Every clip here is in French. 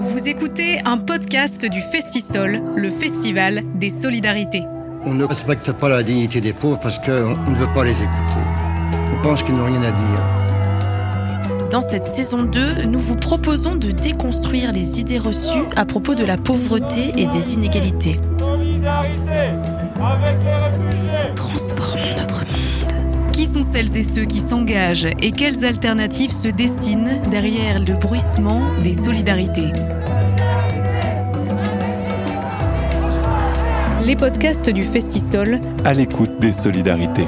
Vous écoutez un podcast du Festisol, le festival des solidarités. On ne respecte pas la dignité des pauvres parce qu'on ne veut pas les écouter. On pense qu'ils n'ont rien à dire. Dans cette saison 2, nous vous proposons de déconstruire les idées reçues à propos de la pauvreté et des inégalités. Solidarité avec les réfugiés. Sont celles et ceux qui s'engagent et quelles alternatives se dessinent derrière le bruissement des solidarités Les podcasts du Festisol, à l'écoute des solidarités.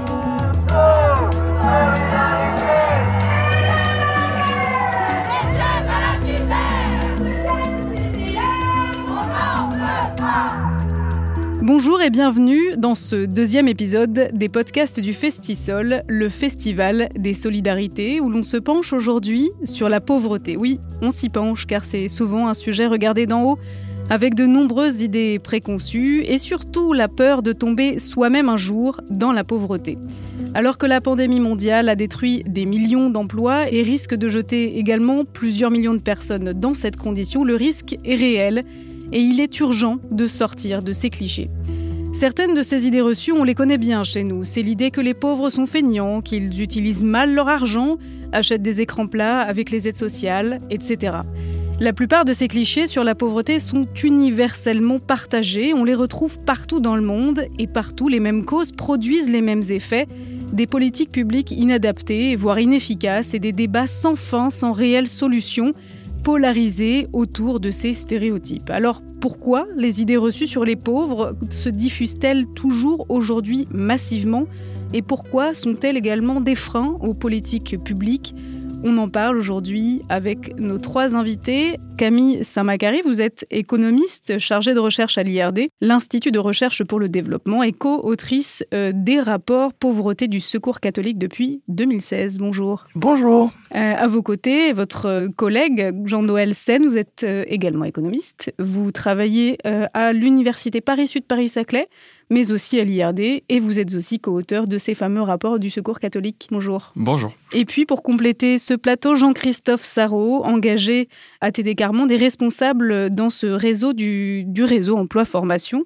Bonjour et bienvenue dans ce deuxième épisode des podcasts du Festisol, le festival des solidarités, où l'on se penche aujourd'hui sur la pauvreté. Oui, on s'y penche car c'est souvent un sujet regardé d'en haut avec de nombreuses idées préconçues et surtout la peur de tomber soi-même un jour dans la pauvreté. Alors que la pandémie mondiale a détruit des millions d'emplois et risque de jeter également plusieurs millions de personnes dans cette condition, le risque est réel et il est urgent de sortir de ces clichés. Certaines de ces idées reçues, on les connaît bien chez nous. C'est l'idée que les pauvres sont feignants, qu'ils utilisent mal leur argent, achètent des écrans plats avec les aides sociales, etc. La plupart de ces clichés sur la pauvreté sont universellement partagés, on les retrouve partout dans le monde et partout les mêmes causes produisent les mêmes effets, des politiques publiques inadaptées, voire inefficaces et des débats sans fin, sans réelle solution, polarisés autour de ces stéréotypes. Alors pourquoi les idées reçues sur les pauvres se diffusent-elles toujours aujourd'hui massivement? Et pourquoi sont-elles également des freins aux politiques publiques? On en parle aujourd'hui avec nos trois invités. Camille Saint-Macary, vous êtes économiste chargée de recherche à l'IRD, l'Institut de recherche pour le développement, et co-autrice euh, des rapports pauvreté du Secours catholique depuis 2016. Bonjour. Bonjour. Euh, à vos côtés, votre collègue Jean-Noël Sen, vous êtes euh, également économiste. Vous travaillez à l'Université Paris-Sud Paris-Saclay mais aussi à l'IRD, et vous êtes aussi co-auteur de ces fameux rapports du Secours catholique. Bonjour. Bonjour. Et puis, pour compléter ce plateau, Jean-Christophe Sarrault, engagé à TD Carmonde et responsable dans ce réseau du, du réseau emploi-formation.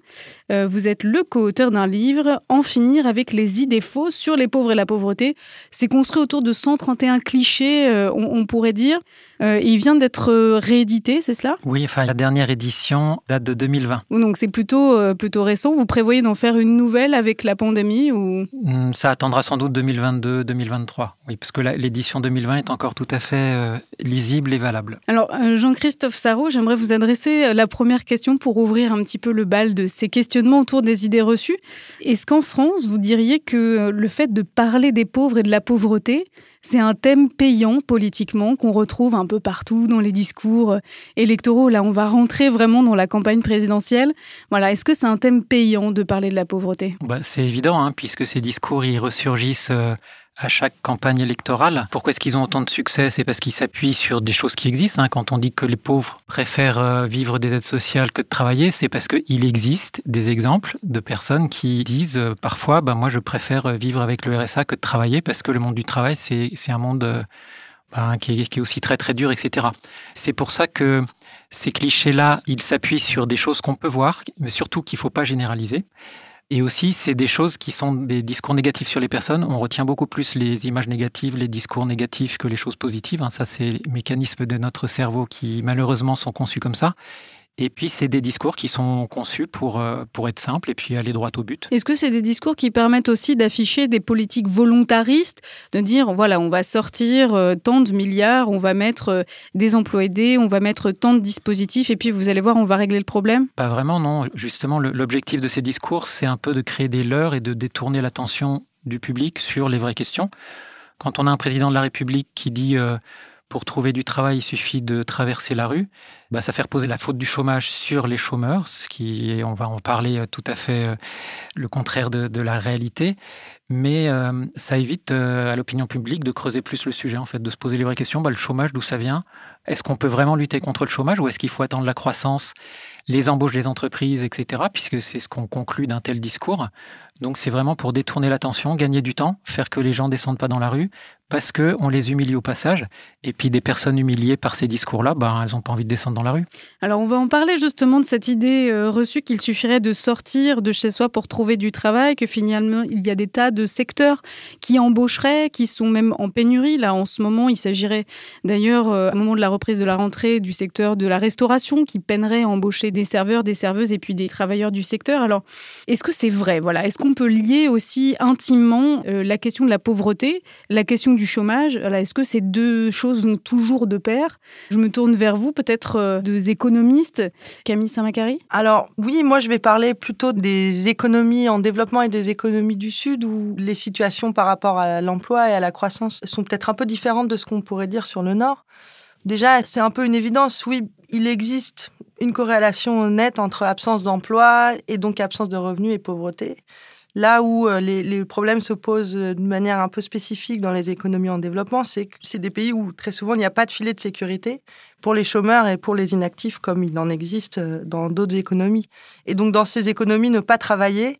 Euh, vous êtes le co-auteur d'un livre, En finir avec les idées fausses sur les pauvres et la pauvreté. C'est construit autour de 131 clichés, euh, on, pourrait dire. Euh, il vient d'être réédité, c'est cela? Oui, enfin la dernière édition date de 2020. Donc c'est plutôt, plutôt récent. Vous prévoyez d'en faire une nouvelle avec la pandémie ou? Hmm, Ça attendra sans doute 2022-2023. Oui, parce que l'édition 2020 est encore tout à fait lisible et valable. Alors Jean-Christophe Sarrault, j'aimerais vous adresser la première question pour ouvrir un petit peu le bal de ces questions autour des idées reçues. Est-ce qu'en France, vous diriez que le fait de parler des pauvres et de la pauvreté, c'est un thème payant politiquement qu'on retrouve un peu partout dans les discours électoraux? Là, on va rentrer vraiment dans la campagne présidentielle. Voilà, est-ce que c'est un thème payant de parler de la pauvreté? Bah, C'est évident, hein, puisque ces discours, ils ressurgissent euh, à chaque campagne électorale. Pourquoi est-ce qu'ils ont autant de succès? C'est parce qu'ils s'appuient sur des choses qui existent. Hein. Quand on dit que les pauvres préfèrent euh, vivre des aides sociales que de travailler, c'est parce qu'il existe des exemples de personnes qui disent euh, parfois, ben moi je préfère euh, vivre avec le RSA que de travailler parce que le monde du travail, c'est un monde ben, qui, est, qui est aussi très très dur, etc. C'est pour ça que ces clichés-là, ils s'appuient sur des choses qu'on peut voir, mais surtout qu'il ne faut pas généraliser. Et aussi, c'est des choses qui sont des discours négatifs sur les personnes. On retient beaucoup plus les images négatives, les discours négatifs que les choses positives. Hein. Ça, c'est les mécanismes de notre cerveau qui, malheureusement, sont conçus comme ça. Et puis, c'est des discours qui sont conçus pour, euh, pour être simples et puis aller droit au but. Est-ce que c'est des discours qui permettent aussi d'afficher des politiques volontaristes, de dire, voilà, on va sortir euh, tant de milliards, on va mettre euh, des emplois aidés, on va mettre tant de dispositifs, et puis vous allez voir, on va régler le problème? Pas vraiment, non. Justement, l'objectif de ces discours, c'est un peu de créer des leurs et de détourner l'attention du public sur les vraies questions. Quand on a un président de la République qui dit pour trouver du travail, il suffit de traverser la rue. Bah, ça fait reposer la faute du chômage sur les chômeurs, ce qui on va en parler euh, tout à fait euh, le contraire de, la réalité. mais euh, ça évite à l'opinion publique de creuser plus le sujet, en fait, de se poser les vraies questions. Bah, le chômage, d'où ça vient? Est-ce qu'on peut vraiment lutter contre le chômage ou est-ce qu'il faut attendre la croissance, les embauches des entreprises, etc., puisque c'est ce qu'on conclut d'un tel discours? Donc c'est vraiment pour détourner l'attention, gagner du temps, faire que les gens descendent pas dans la rue, parce que on les humilie au passage. Et puis des personnes humiliées par ces discours-là, bah, elles n'ont pas envie de descendre dans la rue. Alors on va en parler justement de cette idée euh, reçue qu'il suffirait de sortir de chez soi pour trouver du travail, que finalement il y a des tas de secteurs qui embaucheraient, qui sont même en pénurie. Là en ce moment, il s'agirait d'ailleurs, euh, au moment de la reprise de la rentrée, du secteur de la restauration qui peinerait à embaucher des serveurs, des serveuses et puis des travailleurs du secteur. Alors est-ce que c'est vrai? Voilà, est-ce qu'on peut lier aussi intimement euh, la question de la pauvreté, la question du chômage Est-ce que ces deux choses vont toujours de pair? Je me tourne vers vous, peut-être euh, deux économistes. Camille Saint-Macary? Alors oui, moi je vais parler plutôt des économies en développement et des économies du Sud où les situations par rapport à l'emploi et à la croissance sont peut-être un peu différentes de ce qu'on pourrait dire sur le Nord. Déjà, c'est un peu une évidence, oui, il existe une corrélation nette entre absence d'emploi et donc absence de revenus et pauvreté. Là où euh, les, problèmes se posent euh, de manière un peu spécifique dans les économies en développement, c'est que c'est des pays où très souvent il n'y a pas de filet de sécurité pour les chômeurs et pour les inactifs comme il en existe euh, dans d'autres économies. Et donc dans ces économies, ne pas travailler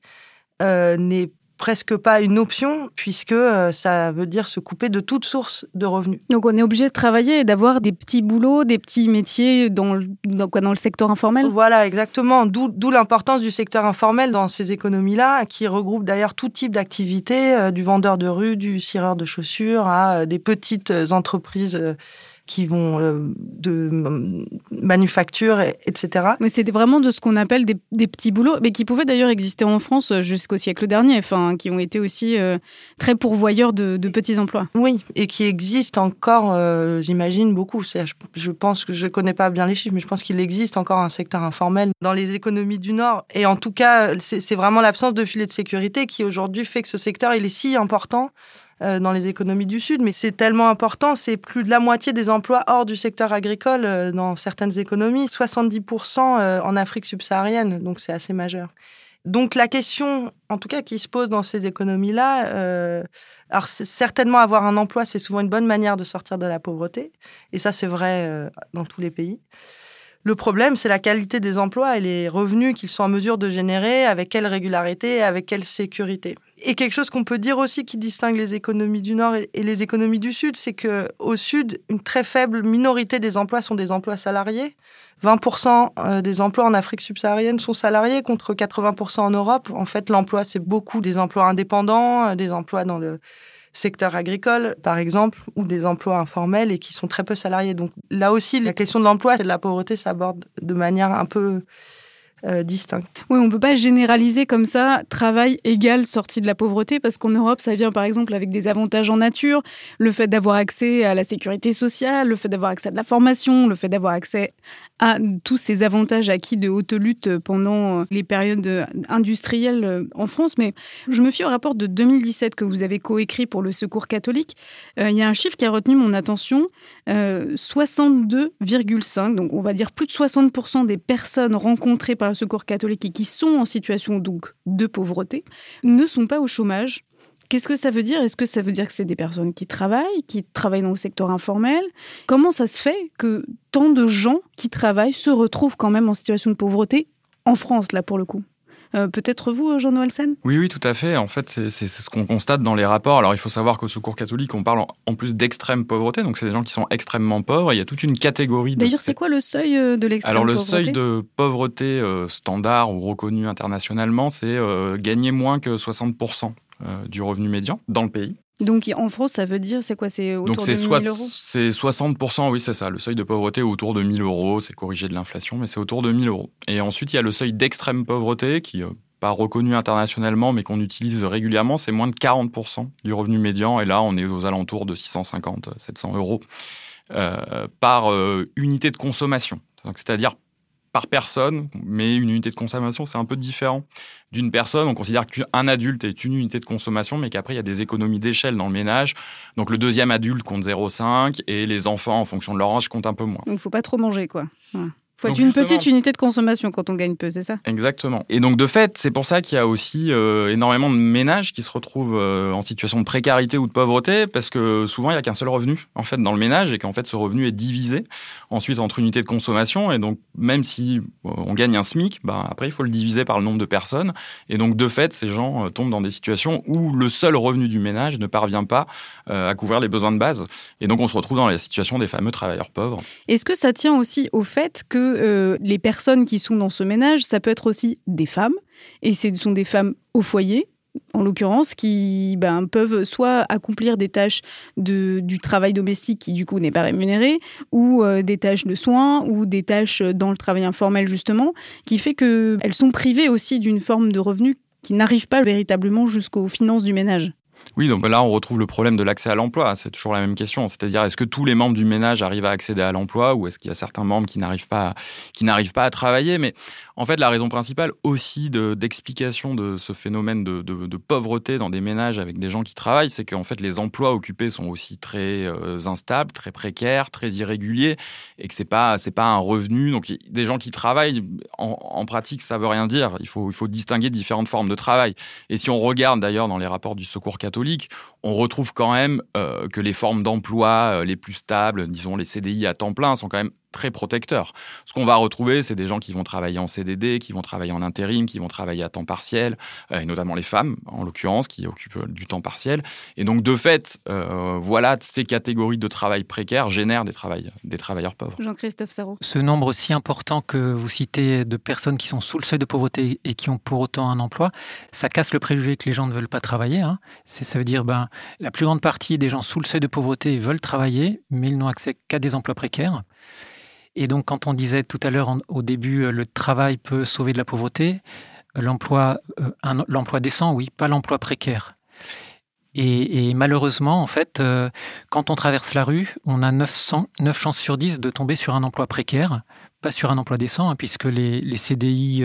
n'est presque pas une option puisque euh, ça veut dire se couper de toute source de revenus. Donc on est obligé de travailler et d'avoir des petits boulots, des petits métiers dans le, dans, quoi, dans le secteur informel? Voilà, exactement. D'où l'importance du secteur informel dans ces économies-là, qui regroupe d'ailleurs tout type d'activités, euh, du vendeur de rue, du cireur de chaussures, à euh, des petites entreprises qui vont euh, de manufacture, etc. Mais c'était vraiment de ce qu'on appelle des, petits boulots, mais qui pouvaient d'ailleurs exister en France jusqu'au siècle dernier, enfin, qui ont été aussi euh, très pourvoyeurs de, petits emplois. Oui, et qui existent encore, euh, j'imagine, beaucoup. Je, je, pense que je ne connais pas bien les chiffres, mais je pense qu'il existe encore un secteur informel dans les économies du Nord. Et en tout cas, c'est vraiment l'absence de filet de sécurité qui aujourd'hui fait que ce secteur, il est si important euh, dans les économies du Sud, mais c'est tellement important, c'est plus de la moitié des emplois hors du secteur agricole euh, dans certaines économies, 70% euh, en Afrique subsaharienne, donc c'est assez majeur. Donc la question, en tout cas, qui se pose dans ces économies-là, alors certainement avoir un emploi, c'est souvent une bonne manière de sortir de la pauvreté, et ça c'est vrai dans tous les pays. Le problème, c'est la qualité des emplois et les revenus qu'ils sont en mesure de générer, avec quelle régularité, avec quelle sécurité. Et quelque chose qu'on peut dire aussi qui distingue les économies du Nord et les économies du Sud, c'est que au Sud, une très faible minorité des emplois sont des emplois salariés. 20% euh, des emplois en Afrique subsaharienne sont salariés contre 80% en Europe. En fait, l'emploi, c'est beaucoup des emplois indépendants, euh, des emplois dans le secteur agricole, par exemple, ou des emplois informels et qui sont très peu salariés. Donc là aussi, la question de l'emploi et de la pauvreté s'aborde de manière un peu euh. Oui, on ne peut pas généraliser comme ça travail égal sortie de la pauvreté parce qu'en Europe, ça vient par exemple avec des avantages en nature, le fait d'avoir accès à la sécurité sociale, le fait d'avoir accès à de la formation, le fait d'avoir accès à tous ces avantages acquis de haute lutte pendant les périodes industrielles en France. Mais je me fie au rapport de 2017 que vous avez coécrit pour le Secours catholique. Euh, il y a un chiffre qui a retenu mon attention, 62,5, euh, donc on va dire plus de 60% des personnes rencontrées par Secours catholique et qui sont en situation donc de pauvreté ne sont pas au chômage. Qu'est-ce que ça veut dire? Est-ce que ça veut dire que c'est des personnes qui travaillent, qui travaillent dans le secteur informel? Comment ça se fait que tant de gens qui travaillent se retrouvent quand même en situation de pauvreté en France, là, pour le coup? Euh, peut-être vous, Jean-Noël Sen Oui, oui, tout à fait. En fait, c'est ce qu'on constate dans les rapports. Alors, il faut savoir qu'au Secours catholique, on parle en plus d'extrême pauvreté. Donc, c'est des gens qui sont extrêmement pauvres. il y a toute une catégorie. D'ailleurs, c'est quoi le seuil euh, de l'extrême pauvreté Alors, le seuil de pauvreté euh, standard ou reconnu internationalement, c'est gagner moins que 60% du revenu médian dans le pays. Donc en France, ça veut dire, c'est quoi? C'est autour de 1000 euros? C'est 60%, oui, c'est ça. Le seuil de pauvreté est autour de 1000 euros. C'est corrigé de l'inflation, mais c'est autour de 1000 euros. Et ensuite, il y a le seuil d'extrême pauvreté qui n'est euh, pas reconnu internationalement, mais qu'on utilise régulièrement. C'est moins de 40% du revenu médian. Et là, on est aux alentours de 650, 700 euros euh, par euh, unité de consommation. C'est-à-dire par personne, mais une unité de consommation, c'est un peu différent d'une personne. On considère qu'un adulte est une unité de consommation, mais qu'après, il y a des économies d'échelle dans le ménage. Donc, le deuxième adulte compte 0,5 et les enfants, en fonction de leur âge, comptent un peu moins. Donc, il ne faut pas trop manger, quoi faut Donc être une petite unité de consommation quand on gagne peu, c'est ça? Exactement. Et donc de fait, c'est pour ça qu'il y a aussi euh, énormément de ménages qui se retrouvent euh, en situation de précarité ou de pauvreté, parce que souvent il n'y a qu'un seul revenu en fait dans le ménage et qu'en fait ce revenu est divisé ensuite entre unités de consommation. Et donc même si euh, on gagne un SMIC, ben, après il faut le diviser par le nombre de personnes. Et donc de fait, ces gens tombent dans des situations où le seul revenu du ménage ne parvient pas à couvrir les besoins de base. Et donc on se retrouve dans la situation des fameux travailleurs pauvres. Est-ce que ça tient aussi au fait que euh, les personnes qui sont dans ce ménage, ça peut être aussi des femmes, et ce sont des femmes au foyer en l'occurrence, qui ben, peuvent soit accomplir des tâches de, du travail domestique qui du coup n'est pas rémunéré, ou euh, des tâches de soins, ou des tâches dans le travail informel justement, qui fait qu'elles sont privées aussi d'une forme de revenu qui n'arrive pas véritablement jusqu'aux finances du ménage. Oui, donc là, on retrouve le problème de l'accès à l'emploi. C'est toujours la même question. C'est-à-dire, est-ce que tous les membres du ménage arrivent à accéder à l'emploi ou est-ce qu'il y a certains membres qui n'arrivent pas, n'arrivent pas à travailler? Mais en fait, la raison principale aussi de- d'explication de, ce phénomène de, pauvreté dans des ménages avec des gens qui travaillent, c'est qu'en fait, les emplois occupés sont aussi très euh, instables, très précaires, très irréguliers et que c'est pas, pas un revenu. Donc, des gens qui travaillent, en, pratique, ça veut rien dire. Il faut, il faut distinguer différentes formes de travail. Et si on regarde d'ailleurs dans les rapports du Secours on retrouve quand même euh, que les formes d'emploi euh, les plus stables, disons les CDI à temps plein, sont quand même très protecteurs. Ce qu'on va retrouver, c'est des gens qui vont travailler en CDD, qui vont travailler en intérim, qui vont travailler à temps partiel, euh, et notamment les femmes, en l'occurrence, qui occupent euh, du temps partiel. Et donc, de fait, euh, voilà, ces catégories de travail précaires génèrent des, travail- des travailleurs pauvres. Jean-Christophe Sarraud. Ce nombre aussi important que vous citez de personnes qui sont sous le seuil de pauvreté et qui ont pour autant un emploi, ça casse le préjugé que les gens ne veulent pas travailler. hein. C'est- Ça veut dire ben, la plus grande partie des gens sous le seuil de pauvreté veulent travailler, mais ils n'ont accès qu'à des emplois précaires. Et donc, quand on disait tout à l'heure au début, euh, le travail peut sauver de la pauvreté, euh, l'emploi, euh, l'emploi décent, oui, pas l'emploi précaire. Et, malheureusement, en fait, quand on traverse la rue, on a 900, 9 chances sur 10 de tomber sur un emploi précaire, pas sur un emploi décent, hein, puisque les, CDI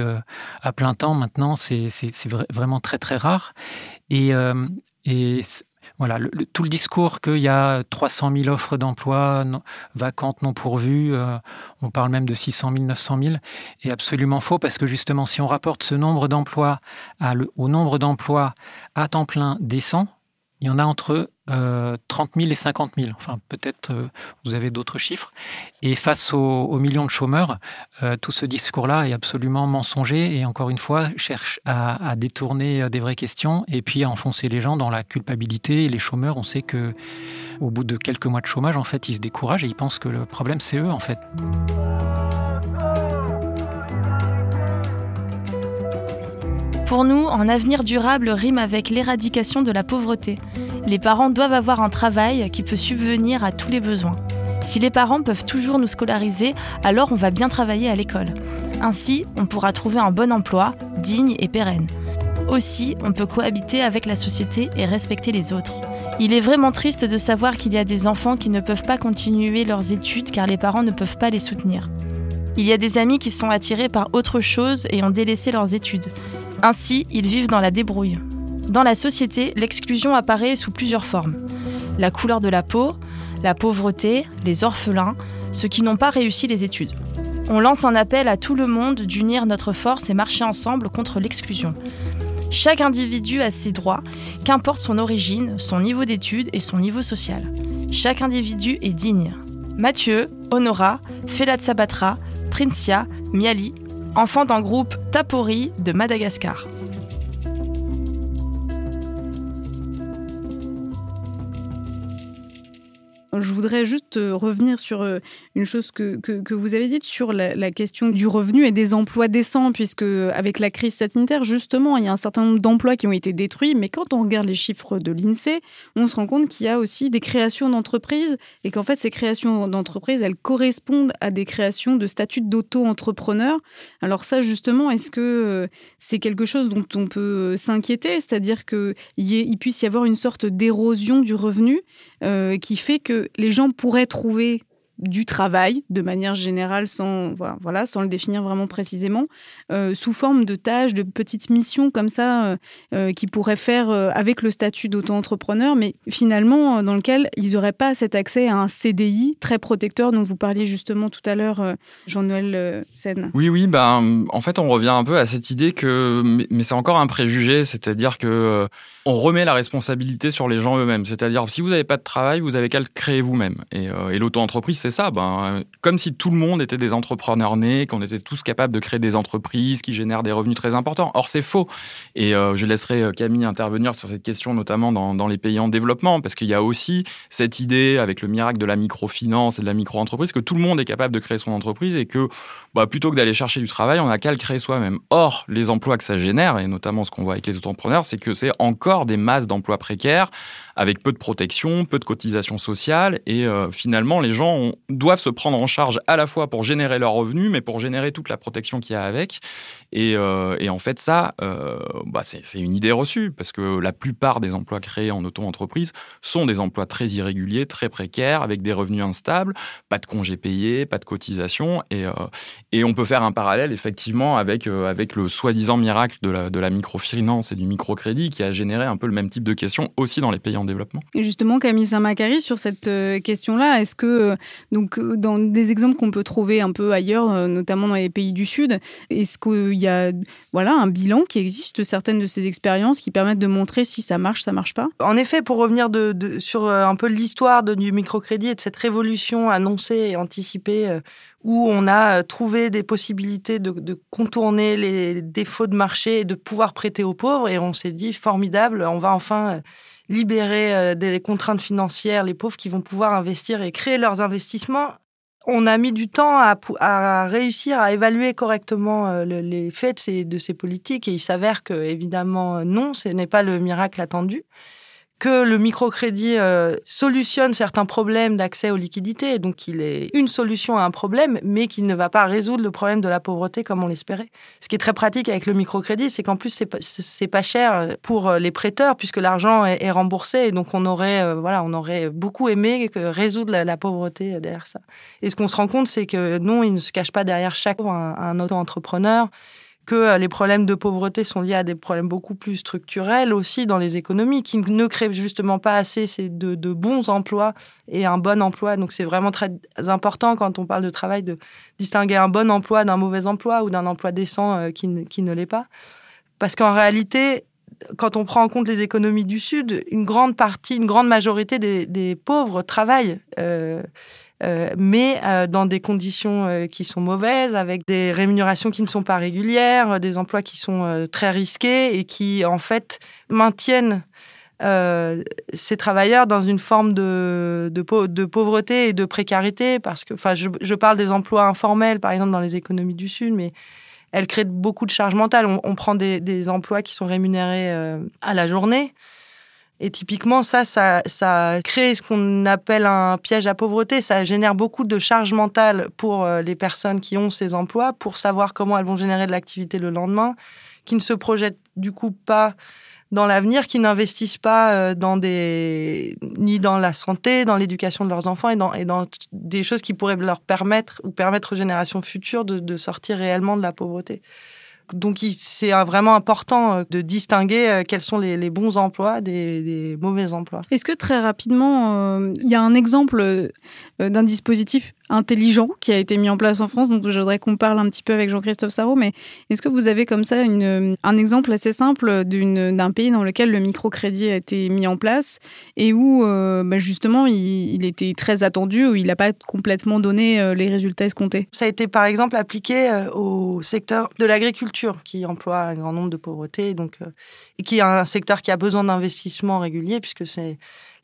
à plein temps, maintenant, c'est c'est- c'est vra- vraiment très, très rare. Et, voilà, tout le discours qu'il y a 300 000 offres d'emploi vacantes, non pourvues, euh, on parle même de 600 000, 900 000, est absolument faux, parce que justement, si on rapporte ce nombre d'emplois au nombre d'emplois à temps plein décents, il y en a entre euh, 30 000 et 50 000. Enfin, peut-être euh, vous avez d'autres chiffres. Et face aux, millions de chômeurs, euh, tout ce discours-là est absolument mensonger et encore une fois cherche à, détourner euh, des vraies questions et puis à enfoncer les gens dans la culpabilité. Les chômeurs, on sait que au bout de quelques mois de chômage, en fait, ils se découragent et ils pensent que le problème c'est eux, en fait. Pour nous, un avenir durable rime avec l'éradication de la pauvreté. Les parents doivent avoir un travail qui peut subvenir à tous les besoins. Si les parents peuvent toujours nous scolariser, alors on va bien travailler à l'école. Ainsi, on pourra trouver un bon emploi, digne et pérenne. Aussi, on peut cohabiter avec la société et respecter les autres. Il est vraiment triste de savoir qu'il y a des enfants qui ne peuvent pas continuer leurs études car les parents ne peuvent pas les soutenir. Il y a des amis qui sont attirés par autre chose et ont délaissé leurs études. Ainsi, ils vivent dans la débrouille. Dans la société, l'exclusion apparaît sous plusieurs formes. La couleur de la peau, la pauvreté, les orphelins, ceux qui n'ont pas réussi les études. On lance un appel à tout le monde d'unir notre force et marcher ensemble contre l'exclusion. Chaque individu a ses droits, qu'importe son origine, son niveau d'études et son niveau social. Chaque individu est digne. Mathieu, Honora, Felat Sabatra, Princia, Miali, enfants d'un groupe Tapori de Madagascar. Je voudrais juste euh, revenir sur euh, une chose que, que, vous avez dite sur la, la question du revenu et des emplois décents, puisque avec la crise sanitaire, justement, il y a un certain nombre d'emplois qui ont été détruits, mais quand on regarde les chiffres de l'INSEE, on se rend compte qu'il y a aussi des créations d'entreprises et qu'en fait, ces créations d'entreprises, elles correspondent à des créations de statuts d'auto-entrepreneur. Alors ça, justement, est-ce que euh, c'est quelque chose dont on peut euh, s'inquiéter, c'est-à-dire qu'il il puisse y avoir une sorte d'érosion du revenu? Euh, qui fait que les gens pourraient trouver du travail de manière générale, sans, voilà, sans le définir vraiment précisément, euh, sous forme de tâches, de petites missions comme ça, euh, euh, qui pourraient faire avec le statut d'auto-entrepreneur, mais finalement dans lequel ils n'auraient pas cet accès à un CDI très protecteur dont vous parliez justement tout à l'heure, Jean-Noël Sen. Oui, oui, ben, en fait on revient un peu à cette idée que, mais, c'est encore un préjugé, c'est-à-dire que on remet la responsabilité sur les gens eux-mêmes, c'est-à-dire si vous n'avez pas de travail, vous avez qu'à le créer vous-même. Et, et l'auto-entreprise, c'est ça, ben, comme si tout le monde était des entrepreneurs nés, qu'on était tous capables de créer des entreprises qui génèrent des revenus très importants. Or, c'est faux. Et euh, je laisserai euh, Camille intervenir sur cette question, notamment dans, dans les pays en développement, parce qu'il y a aussi cette idée, avec le miracle de la microfinance et de la micro-entreprise, que tout le monde est capable de créer son entreprise et que bah, plutôt que d'aller chercher du travail, on n'a qu'à le créer soi-même. Or, les emplois que ça génère, et notamment ce qu'on voit avec les entrepreneurs, c'est que c'est encore des masses d'emplois précaires avec peu de protection, peu de cotisations sociales. Et euh, finalement, les gens doivent se prendre en charge à la fois pour générer leurs revenus, mais pour générer toute la protection qu'il y a avec. Et, euh, en fait, ça, euh, bah c'est une idée reçue, parce que la plupart des emplois créés en auto-entreprise sont des emplois très irréguliers, très précaires, avec des revenus instables, pas de congés payés, pas de cotisations. Et, on peut faire un parallèle, effectivement, avec, avec le soi-disant miracle de la, de la microfinance et du microcrédit, qui a généré un peu le même type de questions aussi dans les pays en développement. Et justement, Camille Saint-Macary, sur cette euh, question-là, est-ce que, euh, donc, euh, dans des exemples qu'on peut trouver un peu ailleurs, notamment dans les pays du Sud, est-ce qu'il y a voilà, un bilan qui existe de certaines de ces expériences qui permettent de montrer si ça marche, ça marche pas? En effet, pour revenir de, sur un peu l'histoire du microcrédit et de cette révolution annoncée et anticipée, où on a trouvé des possibilités de, de, contourner les défauts de marché et de pouvoir prêter aux pauvres, et on s'est dit, formidable, on va enfin libérer euh, des contraintes financières, les pauvres qui vont pouvoir investir et créer leurs investissements. On a mis du temps à, réussir à évaluer correctement euh, les faits de ces, de ces politiques et il s'avère que, évidemment, non, ce n'est pas le miracle attendu que le microcrédit euh, solutionne certains problèmes d'accès aux liquidités, donc il est une solution à un problème, mais qu'il ne va pas résoudre le problème de la pauvreté comme on l'espérait. Ce qui est très pratique avec le microcrédit, c'est qu'en plus c'est pas, pas cher pour euh, les prêteurs puisque l'argent est, remboursé, et donc on aurait euh, voilà, on aurait beaucoup aimé que résoudre la, pauvreté derrière ça. Et ce qu'on se rend compte, c'est que non, il ne se cache pas derrière chaque un, un auto-entrepreneur que euh, les problèmes de pauvreté sont liés à des problèmes beaucoup plus structurels aussi dans les économies, qui ne créent justement pas assez de, bons emplois et un bon emploi. Donc c'est vraiment très important quand on parle de travail de distinguer un bon emploi d'un mauvais emploi ou d'un emploi décent euh, qui, qui ne l'est pas. Parce qu'en réalité, quand on prend en compte les économies du Sud, une grande partie, une grande majorité des, des pauvres travaillent. Euh, euh, mais euh, dans des conditions euh, qui sont mauvaises, avec des rémunérations qui ne sont pas régulières, des emplois qui sont très risqués et qui, en fait, maintiennent ces travailleurs dans une forme de, pauvreté et de précarité, parce que, enfin, je, parle des emplois informels, par exemple, dans les économies du Sud, mais elles créent beaucoup de charges mentales. On, prend des, emplois qui sont rémunérés à la journée. Et typiquement, ça, ça, ça crée ce qu'on appelle un piège à pauvreté. Ça génère beaucoup de charges mentales pour euh, les personnes qui ont ces emplois, pour savoir comment elles vont générer de l'activité le lendemain, qui ne se projettent du coup pas dans l'avenir, qui n'investissent pas euh, dans des ni dans la santé, dans l'éducation de leurs enfants et dans, et dans des choses qui pourraient leur permettre ou permettre aux générations futures de, de sortir réellement de la pauvreté. Donc c'est vraiment important euh, de distinguer euh, quels sont les, bons emplois des, mauvais emplois. Est-ce que très rapidement, euh, il y a un exemple d'un dispositif intelligent qui a été mis en place en France, donc je voudrais qu'on parle un petit peu avec Jean-Christophe Sarrault, mais est-ce que vous avez comme ça une, un exemple assez simple d'un pays dans lequel le microcrédit a été mis en place et où euh, bah, justement il, était très attendu, où il n'a pas complètement donné euh, les résultats escomptés? Ça a été par exemple appliqué euh, au secteur de l'agriculture qui emploie un grand nombre de pauvretés, donc, et qui est un secteur qui a besoin d'investissements réguliers puisque c'est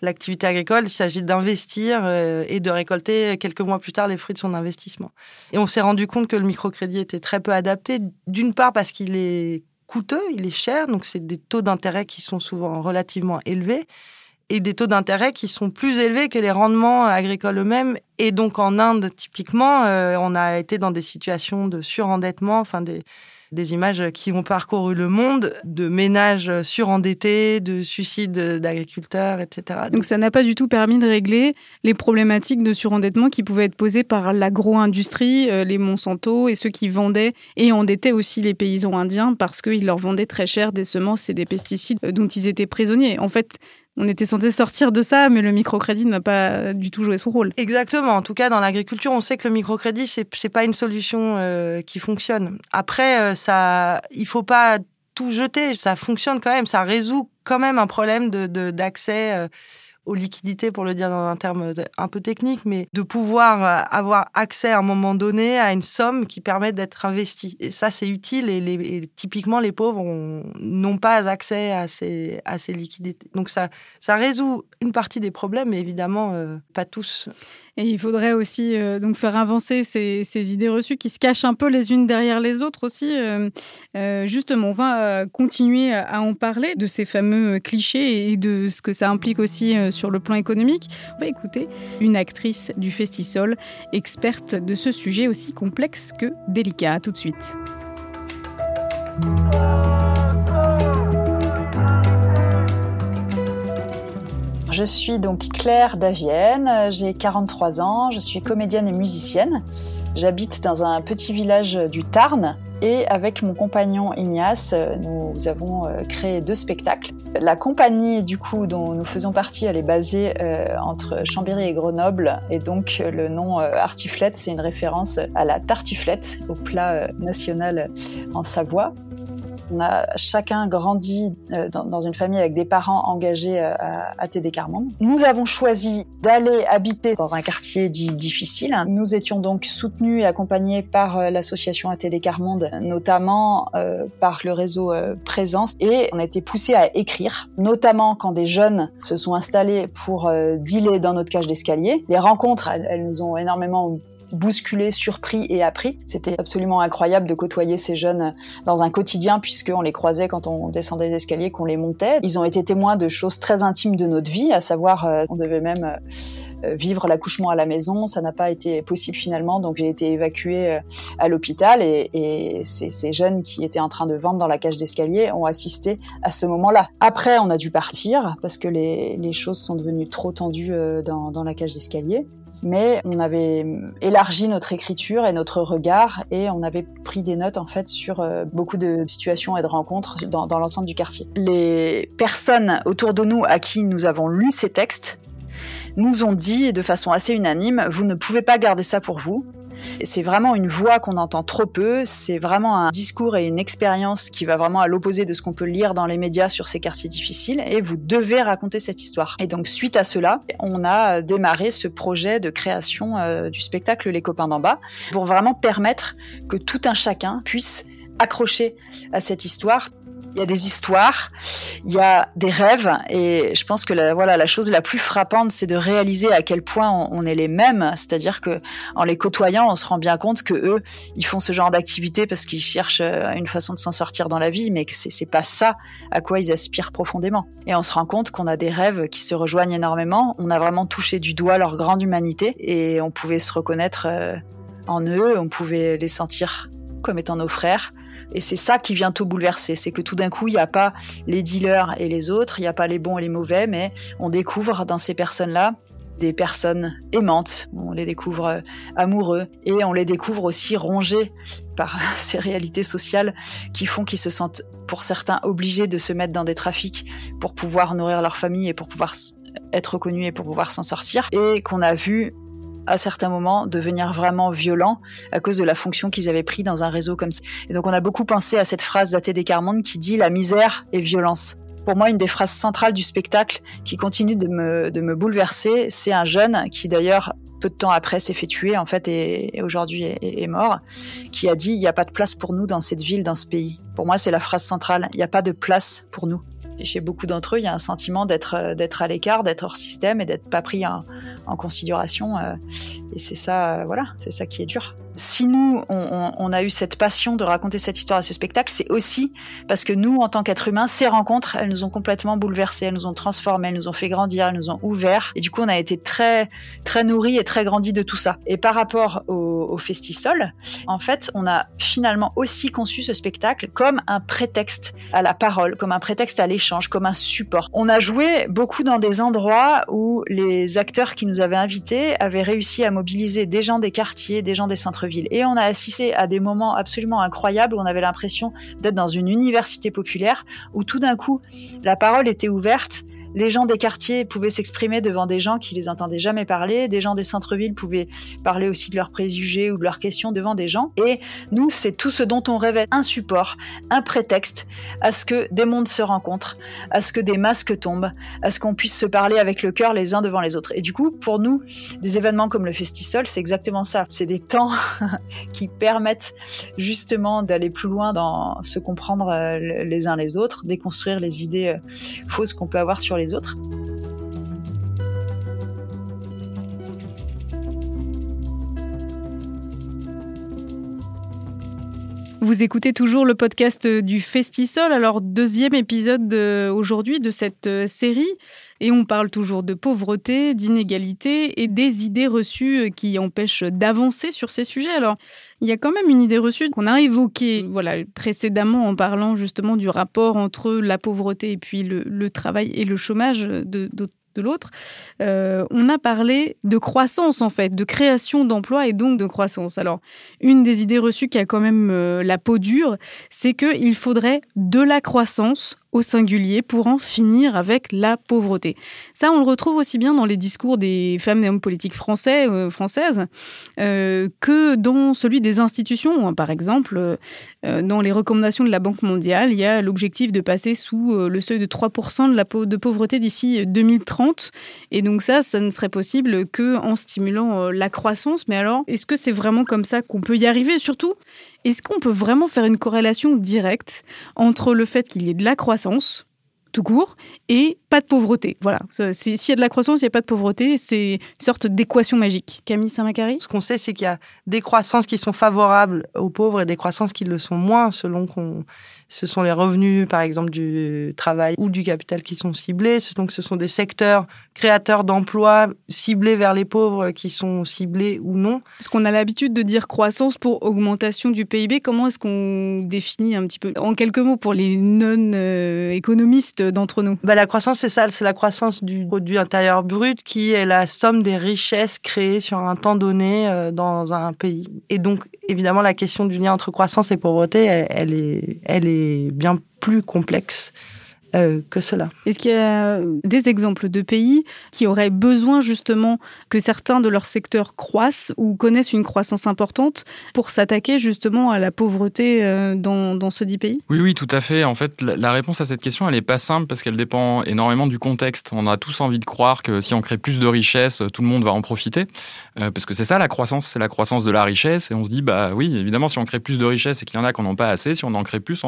l'activité agricole, il s'agit d'investir euh, et de récolter quelques mois plus tard les fruits de son investissement. Et on s'est rendu compte que le microcrédit était très peu adapté, d'une part parce qu'il est coûteux, il est cher, donc c'est des taux d'intérêt qui sont souvent relativement élevés. et des taux d'intérêt qui sont plus élevés que les rendements agricoles eux-mêmes. Et donc en Inde, typiquement, euh, on a été dans des situations de surendettement, enfin des, des images qui ont parcouru le monde, de ménages surendettés, de suicides d'agriculteurs, etc. Donc ça n'a pas du tout permis de régler les problématiques de surendettement qui pouvaient être posées par l'agro-industrie, euh, les Monsanto et ceux qui vendaient et endettaient aussi les paysans indiens parce qu'ils leur vendaient très cher des semences et des pesticides dont ils étaient prisonniers. En fait, on était censé sortir de ça, mais le microcrédit n'a pas du tout joué son rôle. Exactement. En tout cas, dans l'agriculture, on sait que le microcrédit, c'est pas une solution euh, qui fonctionne. Après, euh, ça, il faut pas tout jeter. Ça fonctionne quand même. Ça résout quand même un problème d'accès. Aux liquidités, pour le dire dans un terme un peu technique, mais de pouvoir euh, avoir accès à un moment donné à une somme qui permet d'être investie. Et ça, c'est utile et, typiquement, les pauvres n'ont pas accès à ces, à ces liquidités. Donc ça, ça résout une partie des problèmes, mais évidemment, euh, pas tous. Et il faudrait aussi euh, donc faire avancer ces, idées reçues qui se cachent un peu les unes derrière les autres aussi. justement, on va continuer à en parler de ces fameux clichés et de ce que ça implique aussi sur le plan économique. On va écouter une actrice du Festisol, experte de ce sujet aussi complexe que délicat. tout de suite. Je suis donc Claire Davienne, j'ai 43 ans, je suis comédienne et musicienne. J'habite dans un petit village du Tarn et avec mon compagnon Ignace, nous avons euh, créé deux spectacles. La compagnie du coup dont nous faisons partie, elle est basée euh, entre Chambéry et Grenoble et donc euh, le nom Artiflette, c'est une référence à la tartiflette, au plat national en Savoie. On a chacun grandi euh, dans, une famille avec des parents engagés euh, à, TD Carmonde. Nous avons choisi d'aller habiter dans un quartier dit difficile. Nous étions donc soutenus et accompagnés par euh, l'association ATD Carmonde, notamment par le réseau Présence, et on a été poussés à écrire, notamment quand des jeunes se sont installés pour dealer dans notre cage d'escalier. Les rencontres, elles nous ont énormément bousculé, surpris et appris. C'était absolument incroyable de côtoyer ces jeunes dans un quotidien puisqu'on les croisait quand on descendait les escaliers, qu'on les montait. Ils ont été témoins de choses très intimes de notre vie, à savoir euh, on devait même euh, vivre l'accouchement à la maison. Ça n'a pas été possible finalement, donc j'ai été évacuée euh, à l'hôpital et, ces, jeunes qui étaient en train de vendre dans la cage d'escalier ont assisté à ce moment-là. Après, on a dû partir parce que les, choses sont devenues trop tendues dans la cage d'escalier mais on avait élargi notre écriture et notre regard et on avait pris des notes en fait sur euh, beaucoup de situations et de rencontres dans, dans l'ensemble du quartier. Les personnes autour de nous à qui nous avons lu ces textes nous ont dit de façon assez unanime, vous ne pouvez pas garder ça pour vous, c'est vraiment une voix qu'on entend trop peu, c'est vraiment un discours et une expérience qui va vraiment à l'opposé de ce qu'on peut lire dans les médias sur ces quartiers difficiles, et vous devez raconter cette histoire. Et donc suite à cela, on a démarré ce projet de création euh, du spectacle Les copains d'en bas, pour vraiment permettre que tout un chacun puisse accrocher à cette histoire il y a des histoires, il y a des rêves, et je pense que la, voilà, la chose la plus frappante, c'est de réaliser à quel point on, est les mêmes, c'est-à-dire que en les côtoyant, on se rend bien compte que eux, ils font ce genre d'activité parce qu'ils cherchent euh, une façon de s'en sortir dans la vie, mais que c'est pas ça à quoi ils aspirent profondément. Et on se rend compte qu'on a des rêves qui se rejoignent énormément. On a vraiment touché du doigt leur grande humanité, et on pouvait se reconnaître euh, en eux, on pouvait les sentir comme étant nos frères et c'est ça qui vient tout bouleverser, c'est que tout d'un coup, il n'y a pas les dealers et les autres, il n'y a pas les bons et les mauvais, mais on découvre dans ces personnes-là des personnes aimantes, on les découvre euh, amoureux et on les découvre aussi rongés par ces réalités sociales qui font qu'ils se sentent pour certains obligés de se mettre dans des trafics pour pouvoir nourrir leur famille et pour pouvoir être reconnus et pour pouvoir s'en sortir. Et qu'on a vu à certains moments devenir vraiment violents à cause de la fonction qu'ils avaient pris dans un réseau comme ça. Et donc on a beaucoup pensé à cette phrase datée des Carmonde qui dit la misère et violence. Pour moi, une des phrases centrales du spectacle qui continue de me, de me bouleverser, c'est un jeune qui d'ailleurs peu de temps après s'est fait tuer en fait et, aujourd'hui est, est, mort, qui a dit il n'y a pas de place pour nous dans cette ville, dans ce pays. Pour moi, c'est la phrase centrale. Il n'y a pas de place pour nous. Chez beaucoup d'entre eux, il y a un sentiment d'être euh, d'être à l'écart, d'être hors système et d'être pas pris en, considération. Euh, et c'est ça, euh, voilà, c'est ça qui est dur. Si nous, on, a eu cette passion de raconter cette histoire à ce spectacle, c'est aussi parce que nous, en tant qu'êtres humains, ces rencontres, elles nous ont complètement bouleversés, elles nous ont transformés, elles nous ont fait grandir, elles nous ont ouverts. Et du coup, on a été très, très nourris et très grandis de tout ça. Et par rapport au, au Festisol, en fait, on a finalement aussi conçu ce spectacle comme un prétexte à la parole, comme un prétexte à l'échange, comme un support. On a joué beaucoup dans des endroits où les acteurs qui nous avaient invités avaient réussi à mobiliser des gens des quartiers, des gens des centres-villes. Et on a assisté à des moments absolument incroyables où on avait l'impression d'être dans une université populaire, où tout d'un coup, la parole était ouverte les gens des quartiers pouvaient s'exprimer devant des gens qui les entendaient jamais parler, des gens des centres-villes pouvaient parler aussi de leurs préjugés ou de leurs questions devant des gens. Et nous, c'est tout ce dont on rêvait, un support, un prétexte à ce que des mondes se rencontrent, à ce que des masques tombent, à ce qu'on puisse se parler avec le cœur les uns devant les autres. Et du coup, pour nous, des événements comme le Festisol, c'est exactement ça. C'est des temps qui permettent justement d'aller plus loin dans se comprendre euh, les uns les autres, déconstruire les idées euh, fausses qu'on peut avoir sur les autres. Vous écoutez toujours le podcast du Festisol, alors deuxième épisode aujourd'hui de cette euh, série, et on parle toujours de pauvreté, d'inégalité et des idées reçues qui empêchent d'avancer sur ces sujets. Alors, il y a quand même une idée reçue qu'on a évoquée voilà, précédemment en parlant justement du rapport entre la pauvreté et puis le, travail et le chômage de de l'autre, euh, on a parlé de croissance en fait, de création d'emplois et donc de croissance. Alors, une des idées reçues qui a quand même euh, la peau dure, c'est qu'il faudrait de la croissance au singulier pour en finir avec la pauvreté. Ça, on le retrouve aussi bien dans les discours des femmes et hommes politiques français, euh, françaises euh, que dans celui des institutions. Par exemple, euh, dans les recommandations de la Banque mondiale, il y a l'objectif de passer sous le seuil de 3% de, la de pauvreté d'ici 2030. Et donc ça, ça ne serait possible que en stimulant la croissance. Mais alors, est-ce que c'est vraiment comme ça qu'on peut y arriver? Surtout, est-ce qu'on peut vraiment faire une corrélation directe entre le fait qu'il y ait de la croissance, tout court, et pas de pauvreté? Voilà. S'il y a de la croissance, il n'y a pas de pauvreté. C'est une sorte d'équation magique. Camille Saint-Macary? Ce qu'on sait, c'est qu'il y a des croissances qui sont favorables aux pauvres et des croissances qui le sont moins selon qu'on ce sont les revenus, par exemple, du travail ou du capital qui sont ciblés. Donc, ce sont des secteurs créateurs d'emplois ciblés vers les pauvres qui sont ciblés ou non. Est-ce qu'on a l'habitude de dire croissance pour augmentation du PIB Comment est-ce qu'on définit un petit peu, en quelques mots, pour les non-économistes d'entre nous? Bah, La croissance, c'est ça, c'est la croissance du produit intérieur brut qui est la somme des richesses créées sur un temps donné euh, dans un pays. Et donc, évidemment, la question du lien entre croissance et pauvreté, elle, est, elle est bien plus complexe. Euh, que cela. Est-ce qu'il y a des exemples de pays qui auraient besoin justement que certains de leurs secteurs croissent ou connaissent une croissance importante pour s'attaquer justement à la pauvreté euh, dans, dans ce dit pays? Oui, oui, tout à fait. En fait, la réponse à cette question, elle n'est pas simple parce qu'elle dépend énormément du contexte. On a tous envie de croire que si on crée plus de richesses, tout le monde va en profiter. Euh, parce que c'est ça la croissance, c'est la croissance de la richesse. Et on se dit, bah oui, évidemment, si on crée plus de richesses et qu'il y en a qui n'en ont pas assez, si on en crée plus,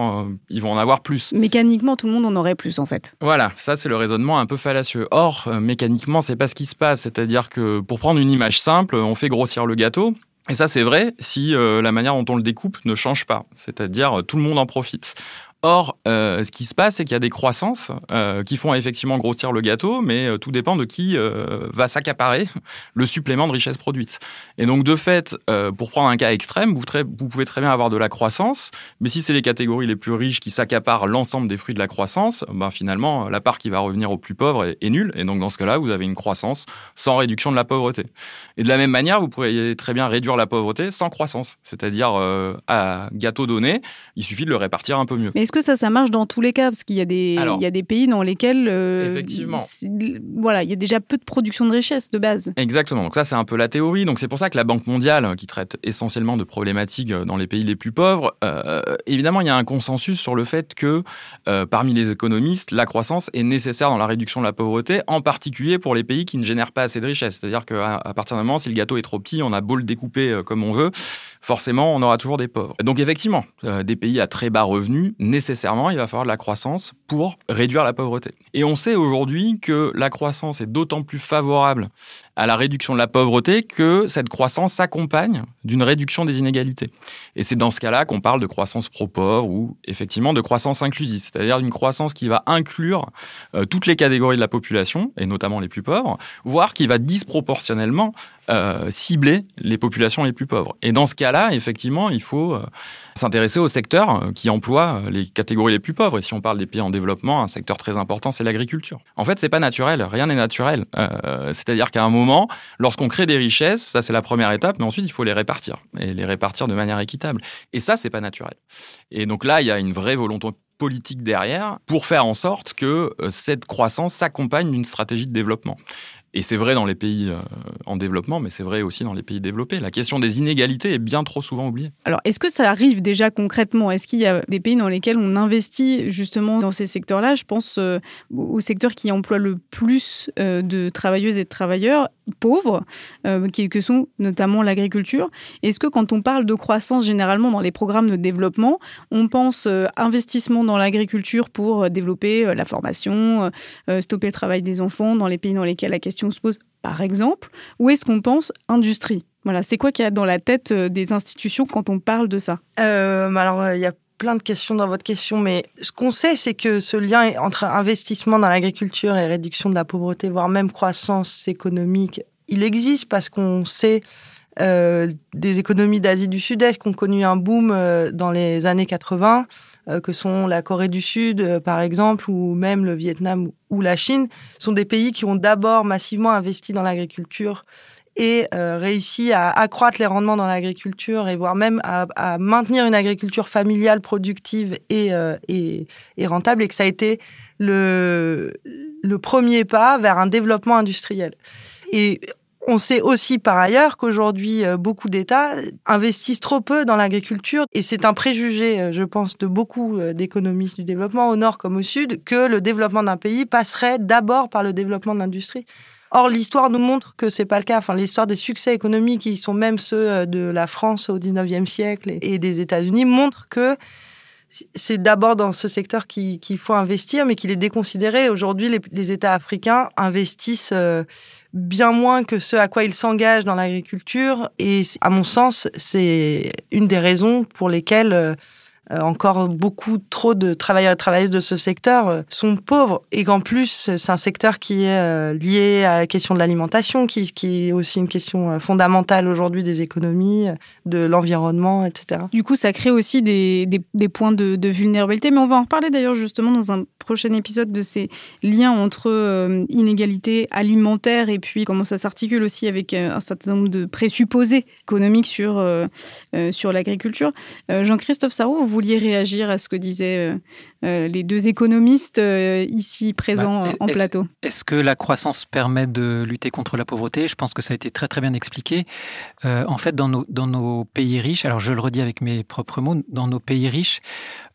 ils vont en avoir plus. Mécaniquement, tout le monde en aurait plus en fait. Voilà, ça c'est le raisonnement un peu fallacieux. Or, euh, mécaniquement, c'est pas ce qui se passe. C'est-à-dire que pour prendre une image simple, on fait grossir le gâteau. Et ça, c'est vrai si euh, la manière dont on le découpe ne change pas. C'est-à-dire, tout le monde en profite. Or, euh, ce qui se passe, c'est qu'il y a des croissances euh, qui font effectivement grossir le gâteau, mais euh, tout dépend de qui va s'accaparer le supplément de richesse produite. Et donc, de fait, pour prendre un cas extrême, vous, pouvez très bien avoir de la croissance, mais si c'est les catégories les plus riches qui s'accaparent l'ensemble des fruits de la croissance, ben finalement, la part qui va revenir aux plus pauvres est, nulle. Et donc, dans ce cas-là, vous avez une croissance sans réduction de la pauvreté. Et de la même manière, vous pourriez très bien réduire la pauvreté sans croissance. C'est-à-dire, à gâteau donné, il suffit de le répartir un peu mieux que ça, ça marche dans tous les cas Parce qu'il y, a des, il y a des pays dans lesquels euh, effectivement. voilà, il y a déjà peu de production de richesse de base. Exactement. Donc ça, c'est un peu la théorie. Donc c'est pour ça que la Banque mondiale, qui traite essentiellement de problématiques euh, dans les pays les plus pauvres, euh, évidemment, il y a un consensus sur le fait que parmi les économistes, la croissance est nécessaire dans la réduction de la pauvreté, en particulier pour les pays qui ne génèrent pas assez de richesse. C'est-à-dire qu'à à partir d'un moment, si le gâteau est trop petit, on a beau le découper comme on veut, forcément, on aura toujours des pauvres. Donc effectivement, euh, des pays à très bas revenus, nécessairement, il va falloir de la croissance pour réduire la pauvreté. Et on sait aujourd'hui que la croissance est d'autant plus favorable à la réduction de la pauvreté que cette croissance s'accompagne d'une réduction des inégalités. Et c'est dans ce cas-là qu'on parle de croissance pro-pauvre ou effectivement de croissance inclusive, c'est-à-dire d'une croissance qui va inclure euh, toutes les catégories de la population, et notamment les plus pauvres, voire qui va disproportionnellement euh, cibler les populations les plus pauvres. Et dans ce cas-là, effectivement, il faut euh, s'intéresser aux secteurs euh, qui emploient les catégories les plus pauvres. Et si on parle des pays en développement, un secteur très important, c'est l'agriculture. En fait, c'est pas naturel, rien n'est naturel. C'est-à-dire qu'à un moment, lorsqu'on crée des richesses, ça c'est la première étape, mais ensuite il faut les répartir et les répartir de manière équitable. Et ça, c'est pas naturel. Et donc là, il y a une vraie volonté politique derrière pour faire en sorte que cette croissance s'accompagne d'une stratégie de développement. Et c'est vrai dans les pays euh, en développement, mais c'est vrai aussi dans les pays développés. La question des inégalités est bien trop souvent oubliée. Alors, est-ce que ça arrive déjà concrètement? Est-ce qu'il y a des pays dans lesquels on investit justement dans ces secteurs-là? Je pense euh, aux secteurs qui emploient le plus euh, de travailleuses et de travailleurs pauvres, qui, que sont notamment l'agriculture. Est-ce que quand on parle de croissance généralement dans les programmes de développement, on pense investissement dans l'agriculture pour développer la formation, stopper le travail des enfants dans les pays dans lesquels la question se pose, par exemple, ou est-ce qu'on pense industrie? Voilà, c'est quoi qu'il y a dans la tête euh, des institutions quand on parle de ça? Euh, Alors, euh, il y a plein de questions dans votre question, mais ce qu'on sait, c'est que ce lien entre investissement dans l'agriculture et réduction de la pauvreté, voire même croissance économique, il existe parce qu'on sait des économies d'Asie du Sud-Est qui ont connu un boom dans les années 80 euh, que sont la Corée du Sud, euh, par exemple, ou même le Vietnam ou la Chine, sont des pays qui ont d'abord massivement investi dans l'agriculture et euh, réussi à accroître les rendements dans l'agriculture et voire même à, maintenir une agriculture familiale productive et, rentable et que ça a été le, le premier pas vers un développement industriel. Et on sait aussi par ailleurs qu'aujourd'hui, euh, beaucoup d'États investissent trop peu dans l'agriculture et c'est un préjugé, euh, je pense, de beaucoup euh, d'économistes du développement, au nord comme au sud, que le développement d'un pays passerait d'abord par le développement de l'industrie. Or, l'histoire nous montre que c'est pas le cas. Enfin, l'histoire des succès économiques, qui sont même ceux de la France au 19e siècle et des États-Unis, montrent que c'est d'abord dans ce secteur qu'il faut investir, mais qu'il est déconsidéré. Aujourd'hui, les, États africains investissent bien moins que ce à quoi ils s'engagent dans l'agriculture. Et à mon sens, c'est une des raisons pour lesquelles euh, encore beaucoup trop de travailleurs et travailleuses de ce secteur euh, sont pauvres et qu'en plus c'est un secteur qui est euh, lié à la question de l'alimentation, qui, est aussi une question fondamentale aujourd'hui des économies, de l'environnement, etc. Du coup, ça crée aussi des, points de, vulnérabilité, mais on va en reparler d'ailleurs justement dans un prochain épisode de ces liens entre inégalités alimentaires et puis comment ça s'articule aussi avec un certain nombre de présupposés économiques sur, sur l'agriculture. Jean-Christophe Sarro, vous vouliez réagir à ce que disaient euh, euh, les deux économistes euh, ici présents bah, en plateau? Est-ce que la croissance permet de lutter contre la pauvreté? Je pense que ça a été très très bien expliqué. en fait, dans nos, dans nos pays riches, alors je le redis avec mes propres mots, dans nos pays riches,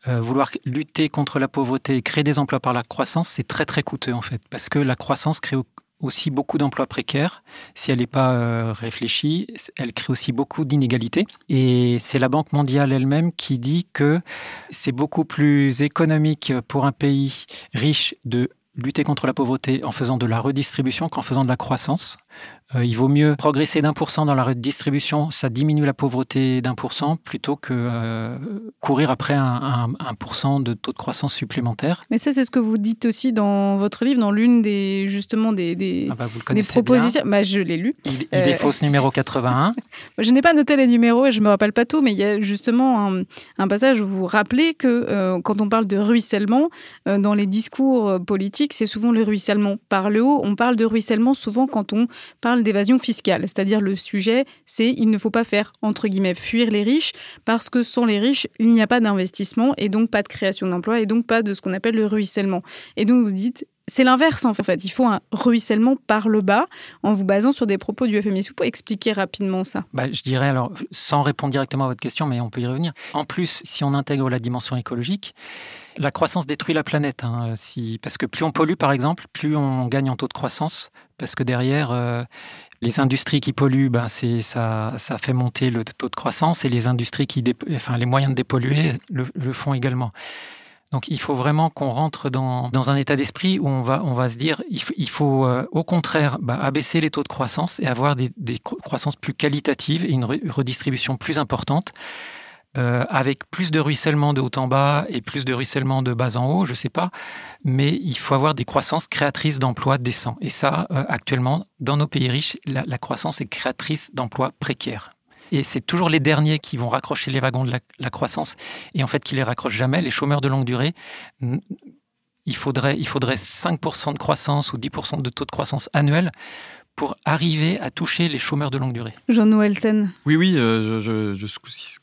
vouloir lutter contre la pauvreté et créer des emplois par la croissance, c'est très très coûteux en fait, parce que la croissance crée aussi beaucoup d'emplois précaires. Si elle n'est pas euh, réfléchie, elle crée aussi beaucoup d'inégalités. Et c'est la Banque mondiale elle-même qui dit que c'est beaucoup plus économique pour un pays riche de lutter contre la pauvreté en faisant de la redistribution qu'en faisant de la croissance. Euh, il vaut mieux progresser d'un pour cent dans la redistribution, ça diminue la pauvreté d'un pour cent, plutôt que euh, courir après un, un, pour cent de taux de croissance supplémentaire. Mais ça, c'est ce que vous dites aussi dans votre livre, dans l'une des justement des, des, ah bah, des propositions. Bah, je l'ai lu. Il, il est fausse numéro 81. je n'ai pas noté les numéros et je me rappelle pas tout, mais il y a justement un, un passage où vous rappelez que euh, quand on parle de ruissellement, dans les discours politiques, c'est souvent le ruissellement par le haut. On parle de ruissellement souvent quand on parle d'évasion fiscale, c'est-à-dire le sujet, c'est il ne faut pas faire, entre guillemets, fuir les riches, parce que sans les riches, il n'y a pas d'investissement et donc pas de création d'emplois et donc pas de ce qu'on appelle le ruissellement. Et donc vous dites, c'est l'inverse en fait. Il faut un ruissellement par le bas en vous basant sur des propos du FMI. Vous pouvez expliquer rapidement ça bah, Je dirais alors, sans répondre directement à votre question, mais on peut y revenir. En plus, si on intègre la dimension écologique, la croissance détruit la planète. Hein, si, parce que plus on pollue, par exemple, plus on gagne en taux de croissance, parce que derrière, euh, Les industries qui polluent, ben ça, ça fait monter le taux de croissance et les industries qui, enfin les moyens de dépolluer le, font également. Donc il faut vraiment qu'on rentre dans, dans, un état d'esprit où on va, on va se dire il faut, euh, au contraire bah, abaisser les taux de croissance et avoir des croissances plus qualitatives et une redistribution plus importante. Euh, avec plus de ruissellement de haut en bas et plus de ruissellement de bas en haut, je sais pas, mais il faut avoir des croissances créatrices d'emplois décents. Et ça, euh, actuellement, dans nos pays riches, la, la croissance est créatrice d'emplois précaires. Et c'est toujours les derniers qui vont raccrocher les wagons de la, croissance et en fait qui les raccrochent jamais. Les chômeurs de longue durée, il faudrait, il faudrait 5% de croissance ou 10% de taux de croissance annuel pour arriver à toucher les chômeurs de longue durée. Jean-Noël Sen. Oui, oui, euh, je, je,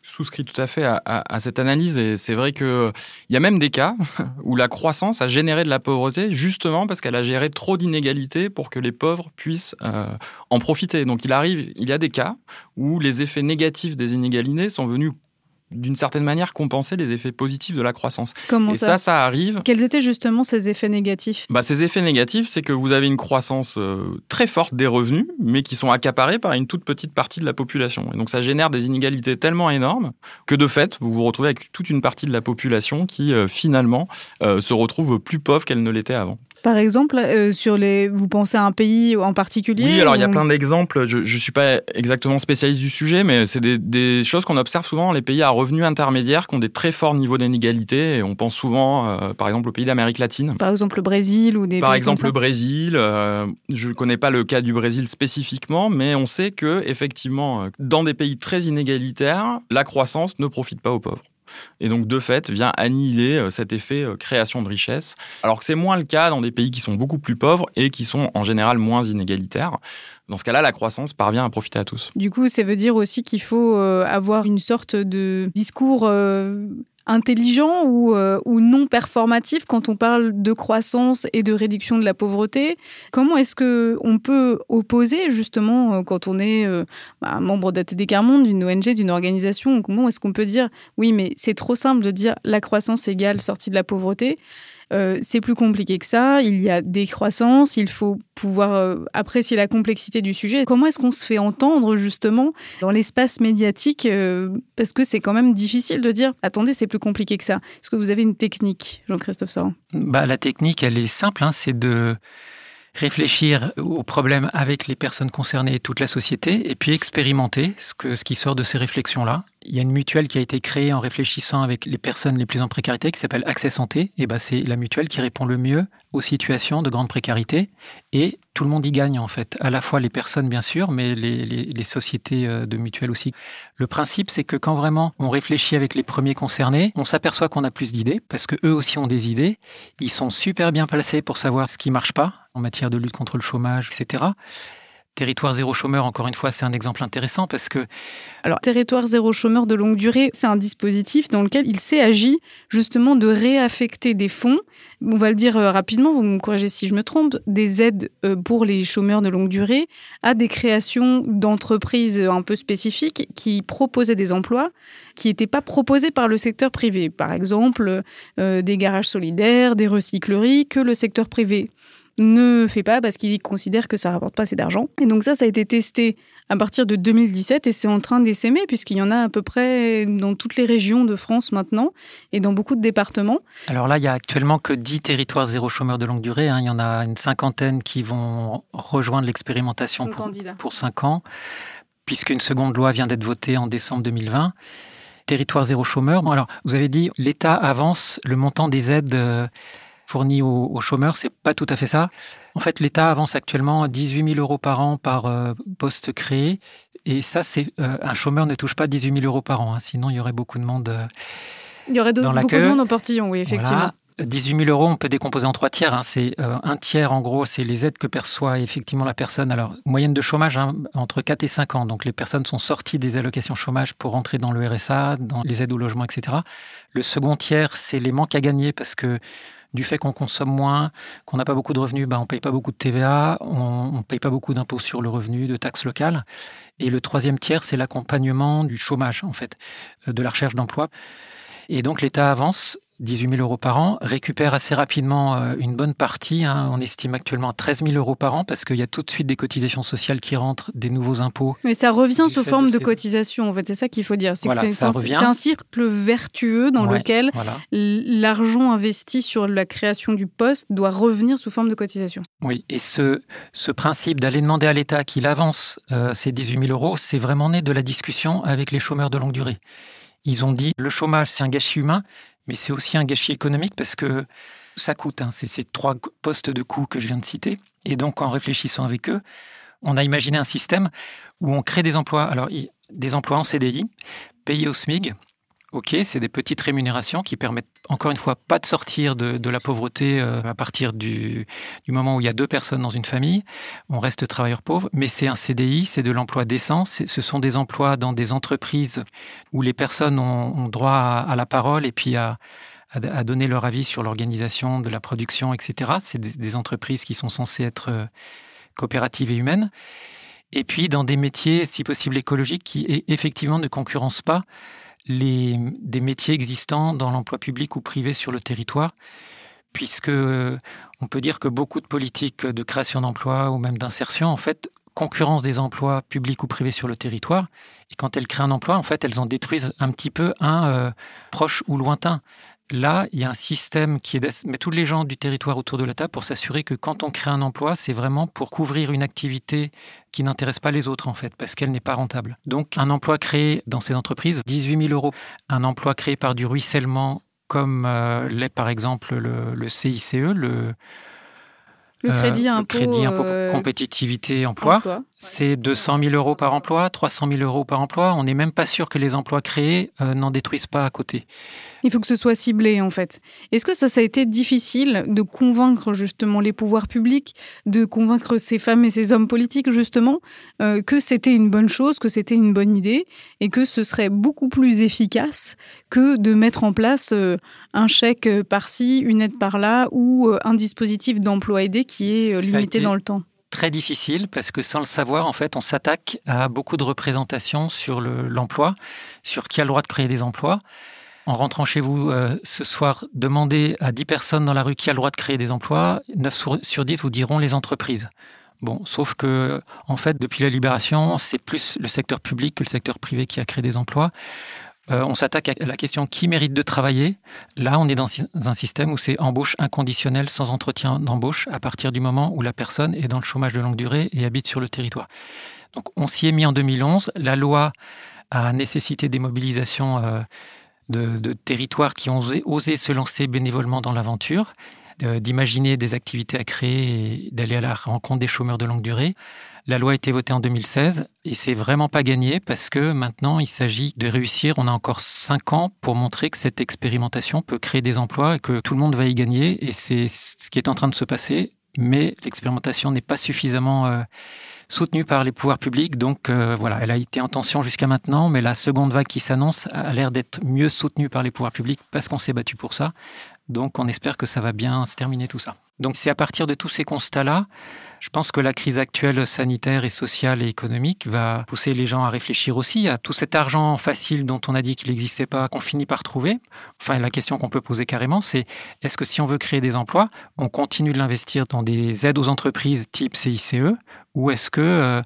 souscris tout à fait à, à, cette analyse et c'est vrai qu'il y a même des cas où la croissance a généré de la pauvreté justement parce qu'elle a géré trop d'inégalités pour que les pauvres puissent euh, en profiter. Donc il arrive, il y a des cas où les effets négatifs des inégalités sont venus d'une certaine manière compenser les effets positifs de la croissance. Comment et ça, ça, arrive. Quels étaient justement ces effets négatifs? Bah, Ces effets négatifs, c'est que vous avez une croissance euh, très forte des revenus, mais qui sont accaparés par une toute petite partie de la population. Et donc ça génère des inégalités tellement énormes que de fait, vous vous retrouvez avec toute une partie de la population qui euh, finalement euh, se retrouve plus pauvre qu'elle ne l'était avant. Par exemple, euh, sur les, vous pensez à un pays en particulier Oui, alors il y a plein d'exemples. Je ne suis pas exactement spécialiste du sujet, mais c'est des, des, choses qu'on observe souvent dans les pays à revenus intermédiaires qui ont des très forts niveaux d'inégalité. Et on pense souvent, euh, par exemple, aux pays d'Amérique latine. Par exemple, le Brésil ou des Par pays exemple, comme le Brésil. Euh, je ne connais pas le cas du Brésil spécifiquement, mais on sait que effectivement, dans des pays très inégalitaires, la croissance ne profite pas aux pauvres et donc de fait vient annihiler euh, cet effet euh, création de richesse, alors que c'est moins le cas dans des pays qui sont beaucoup plus pauvres et qui sont en général moins inégalitaires. Dans ce cas-là, la croissance parvient à profiter à tous. Du coup, ça veut dire aussi qu'il faut euh, avoir une sorte de discours intelligent ou, euh, ou non performatif quand on parle de croissance et de réduction de la pauvreté? Comment est-ce que on peut opposer justement euh, quand on est euh, bah, membre d'ATD Carmonde, d'une ONG, d'une organisation? Comment est-ce qu'on peut dire oui mais c'est trop simple de dire la croissance égale sortie de la pauvreté? Euh, c'est plus compliqué que ça. Il y a des croissances. Il faut pouvoir euh, apprécier la complexité du sujet. Comment est-ce qu'on se fait entendre justement dans l'espace médiatique euh, Parce que c'est quand même difficile de dire attendez, c'est plus compliqué que ça. Est-ce que vous avez une technique, Jean-Christophe Saran? Bah, La technique, elle est simple. Hein, c'est de réfléchir aux problèmes avec les personnes concernées et toute la société, et puis expérimenter ce, que, ce qui sort de ces réflexions-là. Il y a une mutuelle qui a été créée en réfléchissant avec les personnes les plus en précarité, qui s'appelle Accès Santé, et ben c'est la mutuelle qui répond le mieux aux situations de grande précarité, et tout le monde y gagne en fait, à la fois les personnes bien sûr, mais les, les, sociétés euh, de mutuelles aussi. Le principe, c'est que quand vraiment on réfléchit avec les premiers concernés, on s'aperçoit qu'on a plus d'idées, parce que eux aussi ont des idées, ils sont super bien placés pour savoir ce qui marche pas, en matière de lutte contre le chômage, etc. Territoire zéro chômeur, encore une fois, c'est un exemple intéressant parce que... Alors, Territoire zéro chômeur de longue durée, c'est un dispositif dans lequel il s'est agi justement de réaffecter des fonds, on va le dire euh, rapidement, vous me corrigez si je me trompe, des aides euh, pour les chômeurs de longue durée à des créations d'entreprises un peu spécifiques qui proposaient des emplois qui n'étaient pas proposés par le secteur privé. Par exemple, euh, des garages solidaires, des recycleries que le secteur privé ne fait pas parce qu'il considère que ça rapporte pas assez d'argent. Et donc ça, ça a été testé à partir de 2017 et c'est en train d'essaimer puisqu'il y en a à peu près dans toutes les régions de France maintenant et dans beaucoup de départements. Alors là, il y a actuellement que 10 territoires zéro chômeur de longue durée. Hein. Il y en a une cinquantaine qui vont rejoindre l'expérimentation pour, pour 5 ans puisqu'une seconde loi vient d'être votée en décembre 2020 territoire zéro chômeur. Bon, alors, vous avez dit, l'État avance le montant des aides euh, fourni aux, chômeurs, c'est pas tout à fait ça. En fait, l'État avance actuellement 18 000 euros par an par euh, poste créé. Et ça, c'est euh, un chômeur ne touche pas 18 000 euros par an. Hein. sinon, il y aurait beaucoup de monde. Euh, il y aurait beaucoup de monde en portillon, oui, effectivement. 18 000 euros, on peut décomposer en trois tiers. Hein. C'est un tiers, en gros, c'est les aides que perçoit effectivement la personne. Alors, moyenne de chômage, hein, entre 4 et 5 ans. Donc, les personnes sont sorties des allocations chômage pour entrer dans le RSA, dans les aides au logement, etc. Le second tiers, c'est les manques à gagner parce que du fait qu'on consomme moins, qu'on n'a pas beaucoup de revenus, ben on paye pas beaucoup de TVA, on ne paye pas beaucoup d'impôts sur le revenu, de taxes locales. Et le troisième tiers, c'est l'accompagnement du chômage, en fait, euh, de la recherche d'emploi. Et donc l'État avance 18 000 euros par an, récupèrent assez rapidement euh, une bonne partie. Hein. On estime actuellement 13 000 euros par an parce qu'il y a tout de suite des cotisations sociales qui rentrent, des nouveaux impôts. Mais ça revient sous forme de, cotisation, en fait. C'est ça qu'il faut dire. C'est un, cercle vertueux dans lequel l'argent investi sur la création du poste doit revenir sous forme de cotisation. Oui, et ce, ce principe d'aller demander à l'État qu'il avance euh, ces 18 000 euros, c'est vraiment né de la discussion avec les chômeurs de longue durée. Ils ont dit le chômage, c'est un gâchis humain, mais c'est aussi un gâchis économique parce que ça coûte. Hein. C'est ces trois postes de coûts que je viens de citer. Et donc, en réfléchissant avec eux, on a imaginé un système où on crée des emplois, alors des emplois en CDI, payés au SMIG, Ok, c'est des petites rémunérations qui permettent encore une fois pas de sortir de, la pauvreté euh, à partir du, moment où il y a deux personnes dans une famille. On reste travailleur pauvre, mais c'est un CDI, c'est de l'emploi décent. Ce sont des emplois dans des entreprises où les personnes ont, droit à, la parole et puis à, donner leur avis sur l'organisation de la production, etc. C'est des, entreprises qui sont censées être euh, coopératives et humaines. Et puis dans des métiers, si possible écologiques, qui effectivement ne concurrencent pas des métiers existants dans l'emploi public ou privé sur le territoire, puisque euh, on peut dire que beaucoup de politiques de création d'emplois ou même d'insertion, en fait, concurrence des emplois publics ou privés sur le territoire. Et quand elles créent un emploi, en fait, elles en détruisent un petit peu un euh, proche ou lointain. Là, il y a un système qui met tous les gens du territoire autour de la table pour s'assurer que quand on crée un emploi, c'est vraiment pour couvrir une activité qui n'intéresse pas les autres, en fait, parce qu'elle n'est pas rentable. Donc, un emploi créé dans ces entreprises, 18 000 euros. Un emploi créé par du ruissellement, comme euh, l'est par exemple le, CICE, le, le crédit impôt, le crédit impôt euh, compétitivité emploi, c'est 200 000 euros par emploi, 300 000 euros par emploi. On n'est même pas sûr que les emplois créés euh, n'en détruisent pas à côté. Il faut que ce soit ciblé, en fait. Est-ce que ça, ça a été difficile de convaincre justement les pouvoirs publics, de convaincre ces femmes et ces hommes politiques, justement, euh, que c'était une bonne chose, que c'était une bonne idée, et que ce serait beaucoup plus efficace que de mettre en place euh, un chèque par-ci, une aide par-là, ou euh, un dispositif d'emploi aidé qui est limité dans le temps très difficile parce que sans le savoir, en fait, on s'attaque à beaucoup de représentations sur l'emploi, sur qui a le droit de créer des emplois en rentrant chez vous euh, ce soir, demandez à 10 personnes dans la rue qui a le droit de créer des emplois, 9 sur 10 vous diront les entreprises. Bon, sauf que, en fait, depuis la libération, c'est plus le secteur public que le secteur privé qui a créé des emplois. Euh, on s'attaque à la question qui mérite de travailler. Là, on est dans un système où c'est embauche inconditionnelle sans entretien d'embauche à partir du moment où la personne est dans le chômage de longue durée et habite sur le territoire. Donc, on s'y est mis en 2011. La loi a nécessité des mobilisations euh, de, territoires qui ont osé, se lancer bénévolement dans l'aventure, d'imaginer des activités à créer et d'aller à la rencontre des chômeurs de longue durée. La loi a été votée en 2016 et c'est vraiment pas gagné parce que maintenant il s'agit de réussir. On a encore cinq ans pour montrer que cette expérimentation peut créer des emplois et que tout le monde va y gagner et c'est ce qui est en train de se passer. Mais l'expérimentation n'est pas suffisamment euh, soutenue par les pouvoirs publics. Donc euh, voilà, elle a été en tension jusqu'à maintenant, mais la seconde vague qui s'annonce a l'air d'être mieux soutenue par les pouvoirs publics parce qu'on s'est battu pour ça. Donc on espère que ça va bien se terminer tout ça. Donc c'est à partir de tous ces constats-là, je pense que la crise actuelle sanitaire et sociale et économique va pousser les gens à réfléchir aussi à tout cet argent facile dont on a dit qu'il n'existait pas, qu'on finit par trouver. Enfin, la question qu'on peut poser carrément, c'est est-ce que si on veut créer des emplois, on continue de l'investir dans des aides aux entreprises type CICE ou est-ce que euh,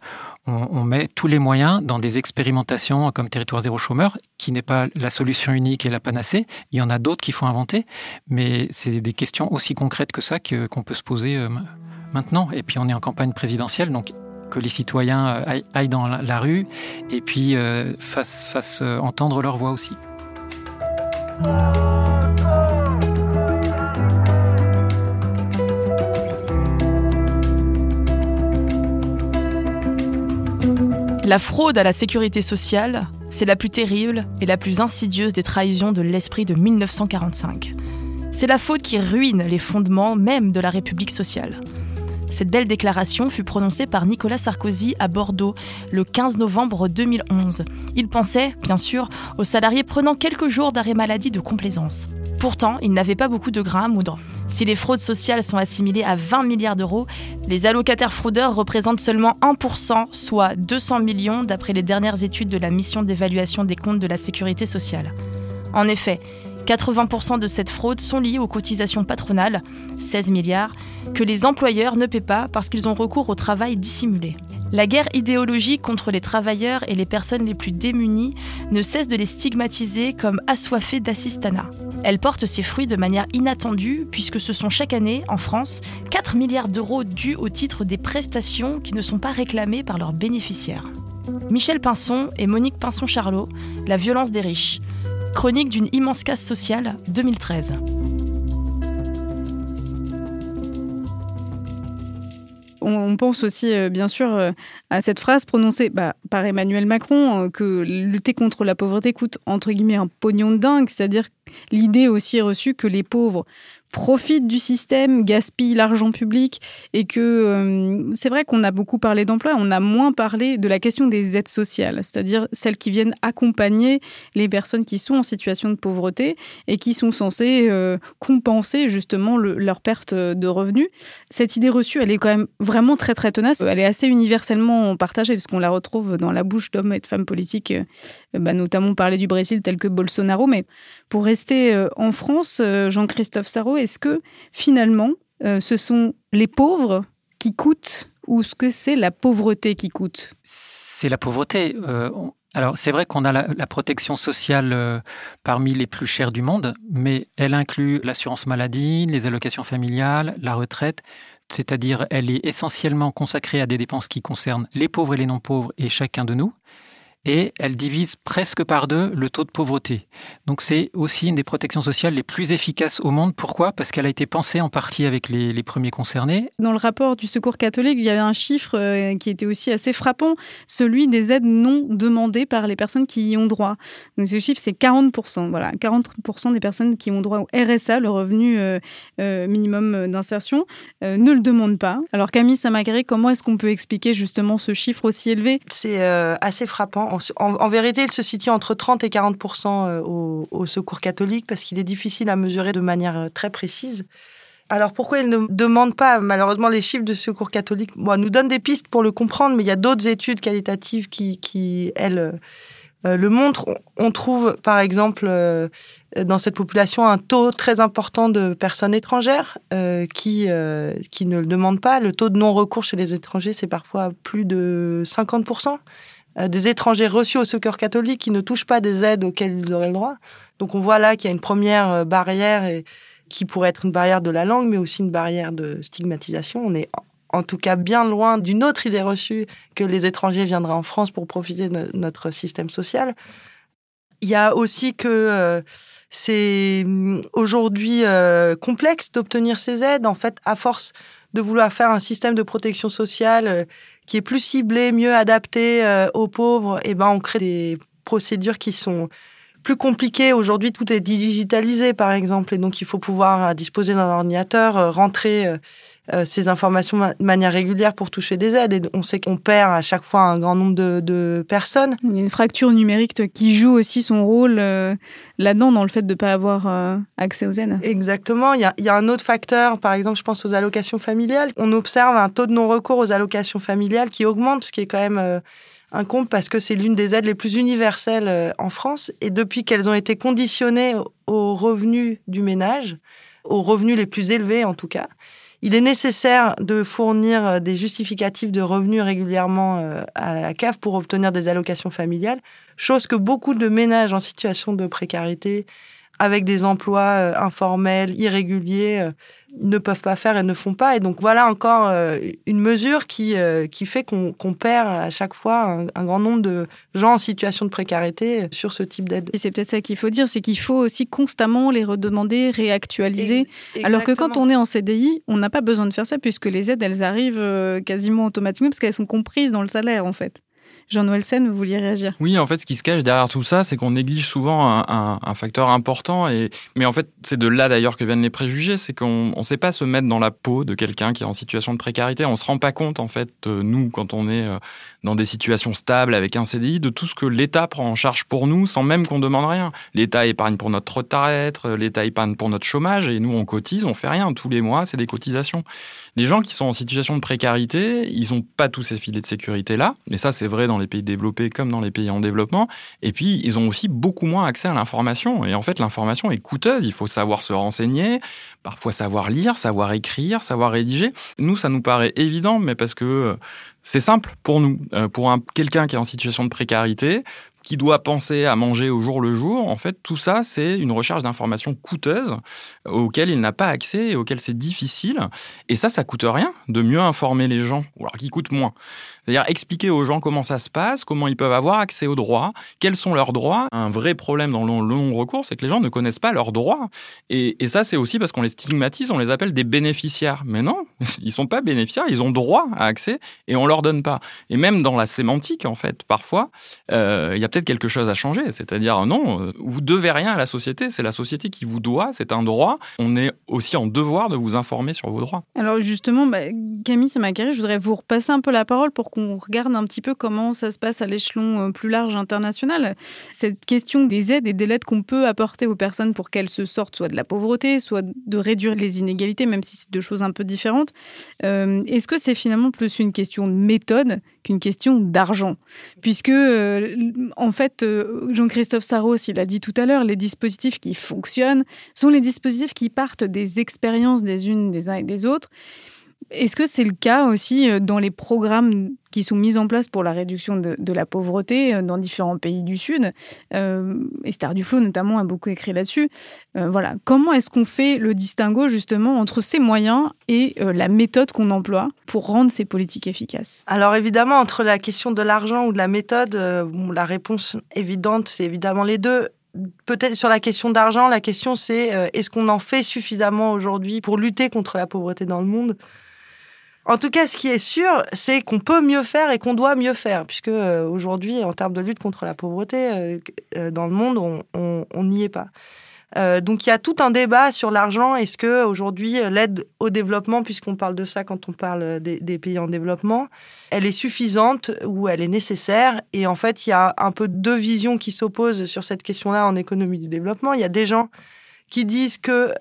on, met tous les moyens dans des expérimentations comme Territoire zéro chômeur, qui n'est pas la solution unique et la panacée. Il y en a d'autres qu'il faut inventer, mais c'est des questions aussi concrètes que ça qu'on peut se poser euh, maintenant. Et puis on est en campagne présidentielle, donc que les citoyens euh, aillent dans la rue et puis fassent, entendre leur voix aussi. La fraude à la sécurité sociale, c'est la plus terrible et la plus insidieuse des trahisons de l'esprit de 1945. C'est la faute qui ruine les fondements même de la République sociale. Cette belle déclaration fut prononcée par Nicolas Sarkozy à Bordeaux le 15 novembre 2011. Il pensait, bien sûr, aux salariés prenant quelques jours d'arrêt maladie de complaisance. Pourtant, il n'avait pas beaucoup de grains à moudre. Si les fraudes sociales sont assimilées à 20 milliards d'euros, les allocataires fraudeurs représentent seulement 1%, soit 200 millions d'après les dernières études de la mission d'évaluation des comptes de la sécurité sociale. En effet, 80% de cette fraude sont liées aux cotisations patronales, 16 milliards, que les employeurs ne paient pas parce qu'ils ont recours au travail dissimulé. La guerre idéologique contre les travailleurs et les personnes les plus démunies ne cesse de les stigmatiser comme assoiffés d'assistanat. Elle porte ses fruits de manière inattendue puisque ce sont chaque année, en France, 4 milliards d'euros dus au titre des prestations qui ne sont pas réclamées par leurs bénéficiaires. Michel Pinson et Monique Pinson-Charlot, La violence des riches. Chronique d'une immense casse sociale, 2013. On pense aussi, euh, bien sûr, euh, à cette phrase prononcée bah, par Emmanuel Macron, euh, que lutter contre la pauvreté coûte, entre guillemets, un pognon de dingue, c'est-à-dire l'idée aussi reçue que les pauvres profitent du système, gaspillent l'argent public et que euh, c'est vrai qu'on a beaucoup parlé d'emploi, on a moins parlé de la question des aides sociales, c'est-à-dire celles qui viennent accompagner les personnes qui sont en situation de pauvreté et qui sont censées euh, compenser justement leur perte de revenus. Cette idée reçue, elle est quand même vraiment très très tenace, elle est assez universellement partagée puisqu'on la retrouve dans la bouche d'hommes et de femmes politiques, euh, bah, notamment parler du Brésil tel que Bolsonaro, mais pour rester en France, Jean-Christophe Sarro, est-ce que finalement, euh, ce sont les pauvres qui coûtent ou ce que c'est la pauvreté qui coûte? C'est la pauvreté. Euh, alors c'est vrai qu'on a la, protection sociale euh, parmi les plus chères du monde, mais elle inclut l'assurance maladie, les allocations familiales, la retraite, c'est-à-dire elle est essentiellement consacrée à des dépenses qui concernent les pauvres et les non-pauvres et chacun de nous et elle divise presque par deux le taux de pauvreté. Donc c'est aussi une des protections sociales les plus efficaces au monde. Pourquoi? Parce qu'elle a été pensée en partie avec les, premiers concernés. Dans le rapport du Secours catholique, il y avait un chiffre euh, qui était aussi assez frappant, celui des aides non demandées par les personnes qui y ont droit. Donc ce chiffre, c'est 40%. Voilà, 40% des personnes qui ont droit au RSA, le revenu euh, euh, minimum d'insertion, ne le demandent pas. Alors Camille Samagaré, comment est-ce qu'on peut expliquer justement ce chiffre aussi élevé? C'est assez frappant en, vérité, il se situe entre 30 et 40% euh, au, secours catholique parce qu'il est difficile à mesurer de manière euh, très précise. Alors pourquoi il ne demande pas Malheureusement, les chiffres de secours catholique? Nous donnent des pistes pour le comprendre, mais il y a d'autres études qualitatives qui, elles, euh, le montrent. On trouve, par exemple, dans cette population, un taux très important de personnes étrangères qui, ne le demandent pas. Le taux de non-recours chez les étrangers, c'est parfois plus de 50 euh, des étrangers reçus au secours catholique qui ne touchent pas des aides auxquelles ils auraient le droit. Donc on voit là qu'il y a une première euh, barrière qui pourrait être une barrière de la langue, mais aussi une barrière de stigmatisation. On est en tout cas bien loin d'une autre idée reçue que les étrangers viendraient en France pour profiter de notre système social. Il y a aussi que euh, c'est hum, aujourd'hui complexe d'obtenir ces aides. En fait, à force de vouloir faire un système de protection sociale qui est plus ciblé, mieux adapté euh, aux pauvres, et eh ben on crée des procédures qui sont plus compliquées. Aujourd'hui, tout est digitalisé, par exemple, et donc il faut pouvoir euh, disposer d'un ordinateur, euh, ces informations de manière régulière pour toucher des aides. Et on sait qu'on perd à chaque fois un grand nombre de, personnes. Il y a une fracture numérique qui joue aussi son rôle là-dedans, dans le fait de ne pas avoir accès aux aides. Exactement. Il y, a, il y, a, un autre facteur, par exemple, je pense aux allocations familiales. On observe un taux de non-recours aux allocations familiales qui augmente, ce qui est quand même un compte parce que c'est l'une des aides les plus universelles euh, en France. Et depuis qu'elles ont été conditionnées aux revenus du ménage, aux revenus les plus élevés en tout cas, il est nécessaire de fournir euh, des justificatifs de revenus régulièrement euh, à la CAF pour obtenir des allocations familiales, chose que beaucoup de ménages en situation de précarité avec des emplois euh, informels, irréguliers, ne peuvent pas faire et ne font pas. Et donc voilà encore euh, une mesure qui, qui fait qu'on perd à chaque fois un, grand nombre de gens en situation de précarité sur ce type d'aide. Et c'est peut-être ça qu'il faut dire, c'est qu'il faut aussi constamment les redemander, réactualiser. Alors que quand on est en CDI, on n'a pas besoin de faire ça puisque les aides, elles arrivent quasiment automatiquement parce qu'elles sont comprises dans le salaire en fait. Jean-Noël Sen, vous vouliez réagir Oui, en fait, ce qui se cache derrière tout ça, c'est qu'on néglige souvent un, facteur important. Et... Mais en fait, c'est de là d'ailleurs que viennent les préjugés, c'est qu'on ne sait pas se mettre dans la peau de quelqu'un qui est en situation de précarité. On ne se rend pas compte, en fait, euh, nous, quand on est euh, dans des situations stables avec un CDI, de tout ce que l'État prend en charge pour nous sans même qu'on demande rien. L'État épargne pour notre retraite, l'État épargne pour notre chômage, et nous, on cotise, on fait rien. Tous les mois, c'est des cotisations. Les gens qui sont en situation de précarité, ils n'ont pas tous ces filets de sécurité-là. Ça, c'est vrai dans les pays développés comme dans les pays en développement. Et puis, ils ont aussi beaucoup moins accès à l'information. Et en fait, l'information est coûteuse. Il faut savoir se renseigner, parfois savoir lire, savoir écrire, savoir rédiger. Nous, ça nous paraît évident, mais parce que euh, c'est simple pour nous. Euh, pour quelqu'un qui est en situation de précarité, qui doit penser à manger au jour le jour, en fait, tout ça, c'est une recherche d'informations coûteuses auxquelles il n'a pas accès et auxquelles c'est difficile. Et ça, ça coûte rien de mieux informer les gens, ou alors qui coûte moins. C'est-à-dire expliquer aux gens comment ça se passe, comment ils peuvent avoir accès aux droits, quels sont leurs droits. Un vrai problème dans le long recours, c'est que les gens ne connaissent pas leurs droits. Et, ça, c'est aussi parce qu'on les stigmatise, on les appelle des bénéficiaires. Mais non, ils sont pas bénéficiaires, ils ont droit à accès et on leur donne pas. Et même dans la sémantique, en fait, parfois, euh, il y a peut-être quelque chose à changer. C'est-à-dire, non, euh, vous devez rien à la société, c'est la société qui vous doit, c'est un droit. On est aussi en devoir de vous informer sur vos droits. Alors justement, bah, Camille Samacari, je voudrais vous repasser un peu la parole pour qu'on regarde un petit peu comment ça se passe à l'échelon euh, plus large international. Cette question des aides et des aides qu'on peut apporter aux personnes pour qu'elles se sortent soit de la pauvreté, soit de réduire les inégalités, même si c'est deux choses un peu différentes. Euh, est-ce que c'est finalement plus une question de méthode qu'une question d'argent? Puisque, euh, en fait, Jean-Christophe Saros, il a dit tout à l'heure, les dispositifs qui fonctionnent sont les dispositifs qui partent des expériences des unes, des uns et des autres. Est-ce que c'est le cas aussi euh, dans les programmes qui sont mis en place pour la réduction de, la pauvreté euh, dans différents pays du Sud euh, Esther Duflo notamment a beaucoup écrit là-dessus. voilà, comment est-ce qu'on fait le distinguo justement entre ces moyens et la méthode qu'on emploie pour rendre ces politiques efficaces? Alors évidemment, entre la question de l'argent ou de la méthode, la réponse évidente, c'est évidemment les deux. Peut-être sur la question d'argent, la question c'est est-ce qu'on en fait suffisamment aujourd'hui pour lutter contre la pauvreté dans le monde? En tout cas, ce qui est sûr, c'est qu'on peut mieux faire et qu'on doit mieux faire, puisque euh, aujourd'hui, en termes de lutte contre la pauvreté euh, euh, dans le monde, on n'y est pas. donc il y a tout un débat sur l'argent. Est-ce que aujourd'hui l'aide au développement, puisqu'on parle de ça quand on parle des, pays en développement, elle est suffisante ou elle est nécessaire? Et en fait, il y a un peu deux visions qui s'opposent sur cette question-là en économie du développement. Il y a des gens qui disent que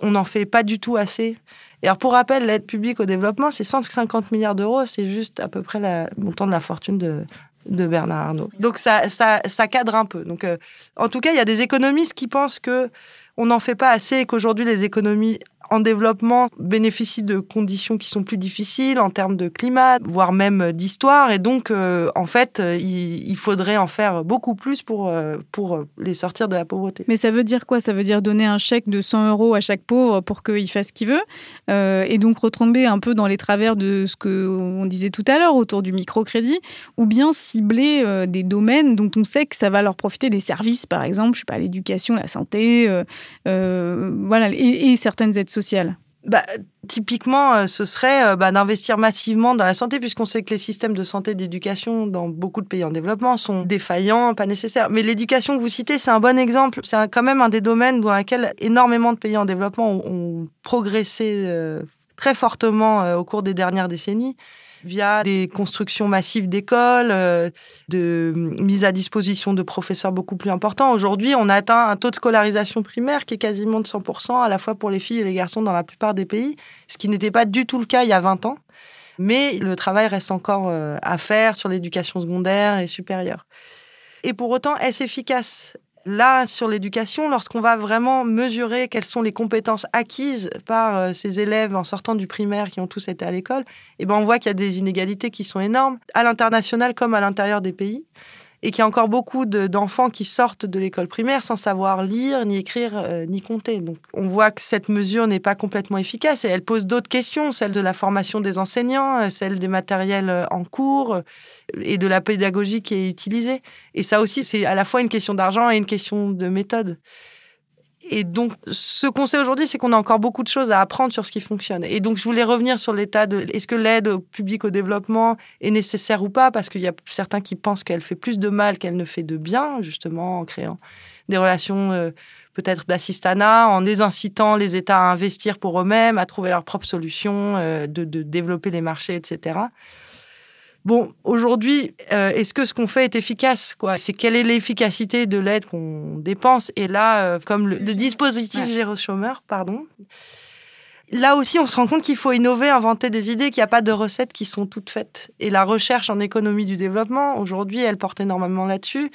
on n'en fait pas du tout assez alors, pour rappel, l'aide publique au développement, c'est 150 milliards d'euros. C'est juste à peu près le montant de la fortune de, de Bernard Arnault. Donc, ça, ça, ça cadre un peu. Donc, euh, en tout cas, il y a des économistes qui pensent que on n'en fait pas assez et qu'aujourd'hui, les économies en développement bénéficient de conditions qui sont plus difficiles en termes de climat, voire même d'histoire. Et donc, euh, en fait, euh, il, faudrait en faire beaucoup plus pour, euh, pour les sortir de la pauvreté. Mais ça veut dire quoi? Ça veut dire donner un chèque de 100 euros à chaque pauvre pour qu'il fasse ce qu'il veut et donc retomber un peu dans les travers de ce qu'on disait tout à l'heure autour du microcrédit ou bien cibler des domaines dont on sait que ça va leur profiter des services, par exemple, je sais pas, l'éducation, la santé, voilà, et, certaines aides sociale bah, typiquement, euh, ce serait euh, bah, d'investir massivement dans la santé, puisqu'on sait que les systèmes de santé et d'éducation dans beaucoup de pays en développement sont défaillants, pas nécessaires. Mais l'éducation que vous citez, c'est un bon exemple. C'est quand même un des domaines dans lequel énormément de pays en développement ont, progressé euh, très fortement au cours des dernières décennies via des constructions massives d'écoles, euh, de mise à disposition de professeurs beaucoup plus importants. Aujourd'hui, on atteint un taux de scolarisation primaire qui est quasiment de 100%, à la fois pour les filles et les garçons dans la plupart des pays, ce qui n'était pas du tout le cas il y a 20 ans. Mais le travail reste encore euh, à faire sur l'éducation secondaire et supérieure. Et pour autant, est-ce efficace? Là, sur l'éducation, lorsqu'on va vraiment mesurer quelles sont les compétences acquises par euh, ces élèves en sortant du primaire qui ont tous été à l'école, eh ben, on voit qu'il y a des inégalités qui sont énormes, à l'international comme à l'intérieur des pays et qu'il y a encore beaucoup d'enfants qui sortent de l'école primaire sans savoir lire, ni écrire, euh, ni compter. Donc on voit que cette mesure n'est pas complètement efficace et elle pose d'autres questions, celle de la formation des enseignants, euh, celle des matériels euh, en cours et de la pédagogie qui est utilisée. Et ça aussi, c'est à la fois une question d'argent et une question de méthode. Et donc, ce qu'on sait aujourd'hui, c'est qu'on a encore beaucoup de choses à apprendre sur ce qui fonctionne. Et donc, je voulais revenir sur l'état de est-ce que l'aide public au développement est nécessaire ou pas? Parce qu'il y a certains qui pensent qu'elle fait plus de mal qu'elle ne fait de bien, justement, en créant des relations euh, peut-être d'assistanat, en désincitant les États à investir pour eux-mêmes, à trouver leurs propres solutions, euh, de, de développer les marchés, etc. Bon, aujourd'hui, euh, est-ce que ce qu'on fait est efficace quoi? C'est quelle est l'efficacité de l'aide qu'on dépense? Et là, euh, comme le, dispositif ouais. pardon, là aussi, on se rend compte qu'il faut innover, inventer des idées, qu'il n'y a pas de recettes qui sont toutes faites. Et la recherche en économie du développement, aujourd'hui, elle porte énormément là-dessus.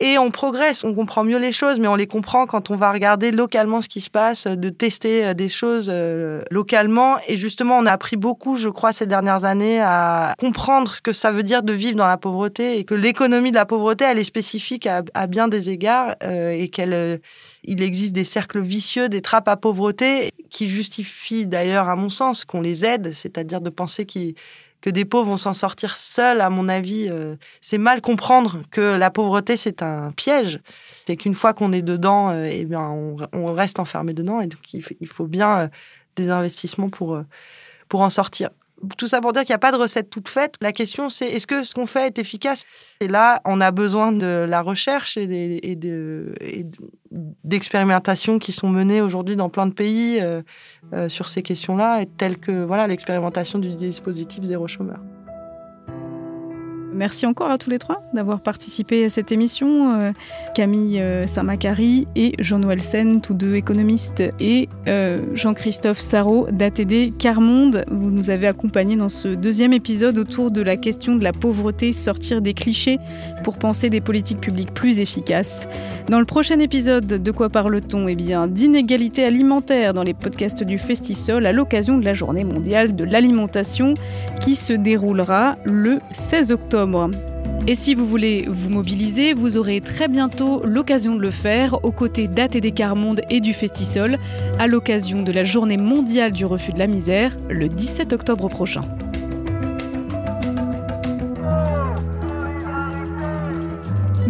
Et on progresse, on comprend mieux les choses, mais on les comprend quand on va regarder localement ce qui se passe, de tester euh, des choses euh, localement. Et justement, on a appris beaucoup, je crois, ces dernières années à comprendre ce que ça veut dire de vivre dans la pauvreté et que l'économie de la pauvreté, elle est spécifique à, bien des égards euh, et qu'elle, il existe des cercles vicieux, des trappes à pauvreté qui justifient d'ailleurs, à mon sens, qu'on les aide, c'est-à-dire de penser qu'ils que des pauvres vont s'en sortir seuls, à mon avis, euh, c'est mal comprendre que la pauvreté, c'est un piège. C'est qu'une fois qu'on est dedans, euh, eh bien, on, reste enfermé dedans. Et donc, il, faut bien euh, des investissements pour, pour en sortir tout ça pour dire qu'il n'y a pas de recette toute faite. La question, c'est est-ce que ce qu'on fait est efficace? Et là, on a besoin de la recherche et, d'expérimentations qui sont menées aujourd'hui dans plein de pays euh, euh, sur ces questions-là, telles que voilà l'expérimentation du dispositif zéro chômeur. Merci encore à tous les trois d'avoir participé à cette émission. Euh, Camille euh, Saint-Macary et Jean-Noël Sen, tous deux économistes, et euh, Jean-Christophe Sarrault d'ATD Carmonde. Vous nous avez accompagnés dans ce deuxième épisode autour de la question de la pauvreté, sortir des clichés pour penser des politiques publiques plus efficaces. Dans le prochain épisode, de quoi parle-t-on? Eh bien, d'inégalité alimentaire dans les podcasts du Festisol à l'occasion de la journée mondiale de l'alimentation qui se déroulera le 16 octobre et si vous voulez vous mobiliser, vous aurez très bientôt l'occasion de le faire aux côtés d'ATD Carmonde et du Festisol à l'occasion de la journée mondiale du refus de la misère le 17 octobre prochain.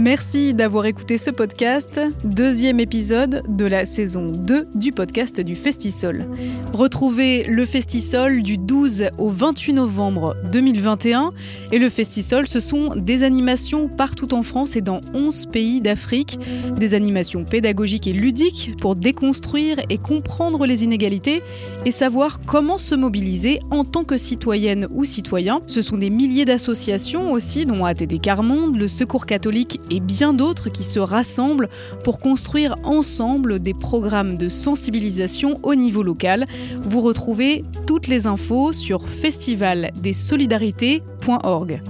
Merci d'avoir écouté ce podcast, deuxième épisode de la saison 2 du podcast du Festisol. Retrouvez le Festisol du 12 au 28 novembre 2021 et le Festisol, ce sont des animations partout en France et dans 11 pays d'Afrique, des animations pédagogiques et ludiques pour déconstruire et comprendre les inégalités et savoir comment se mobiliser en tant que citoyenne ou citoyen. Ce sont des milliers d'associations aussi, dont ATD Carmonde, le Secours catholique et bien d'autres qui se rassemblent pour construire ensemble des programmes de sensibilisation au niveau local. Vous retrouvez toutes les infos sur festivaldesolidarités.org.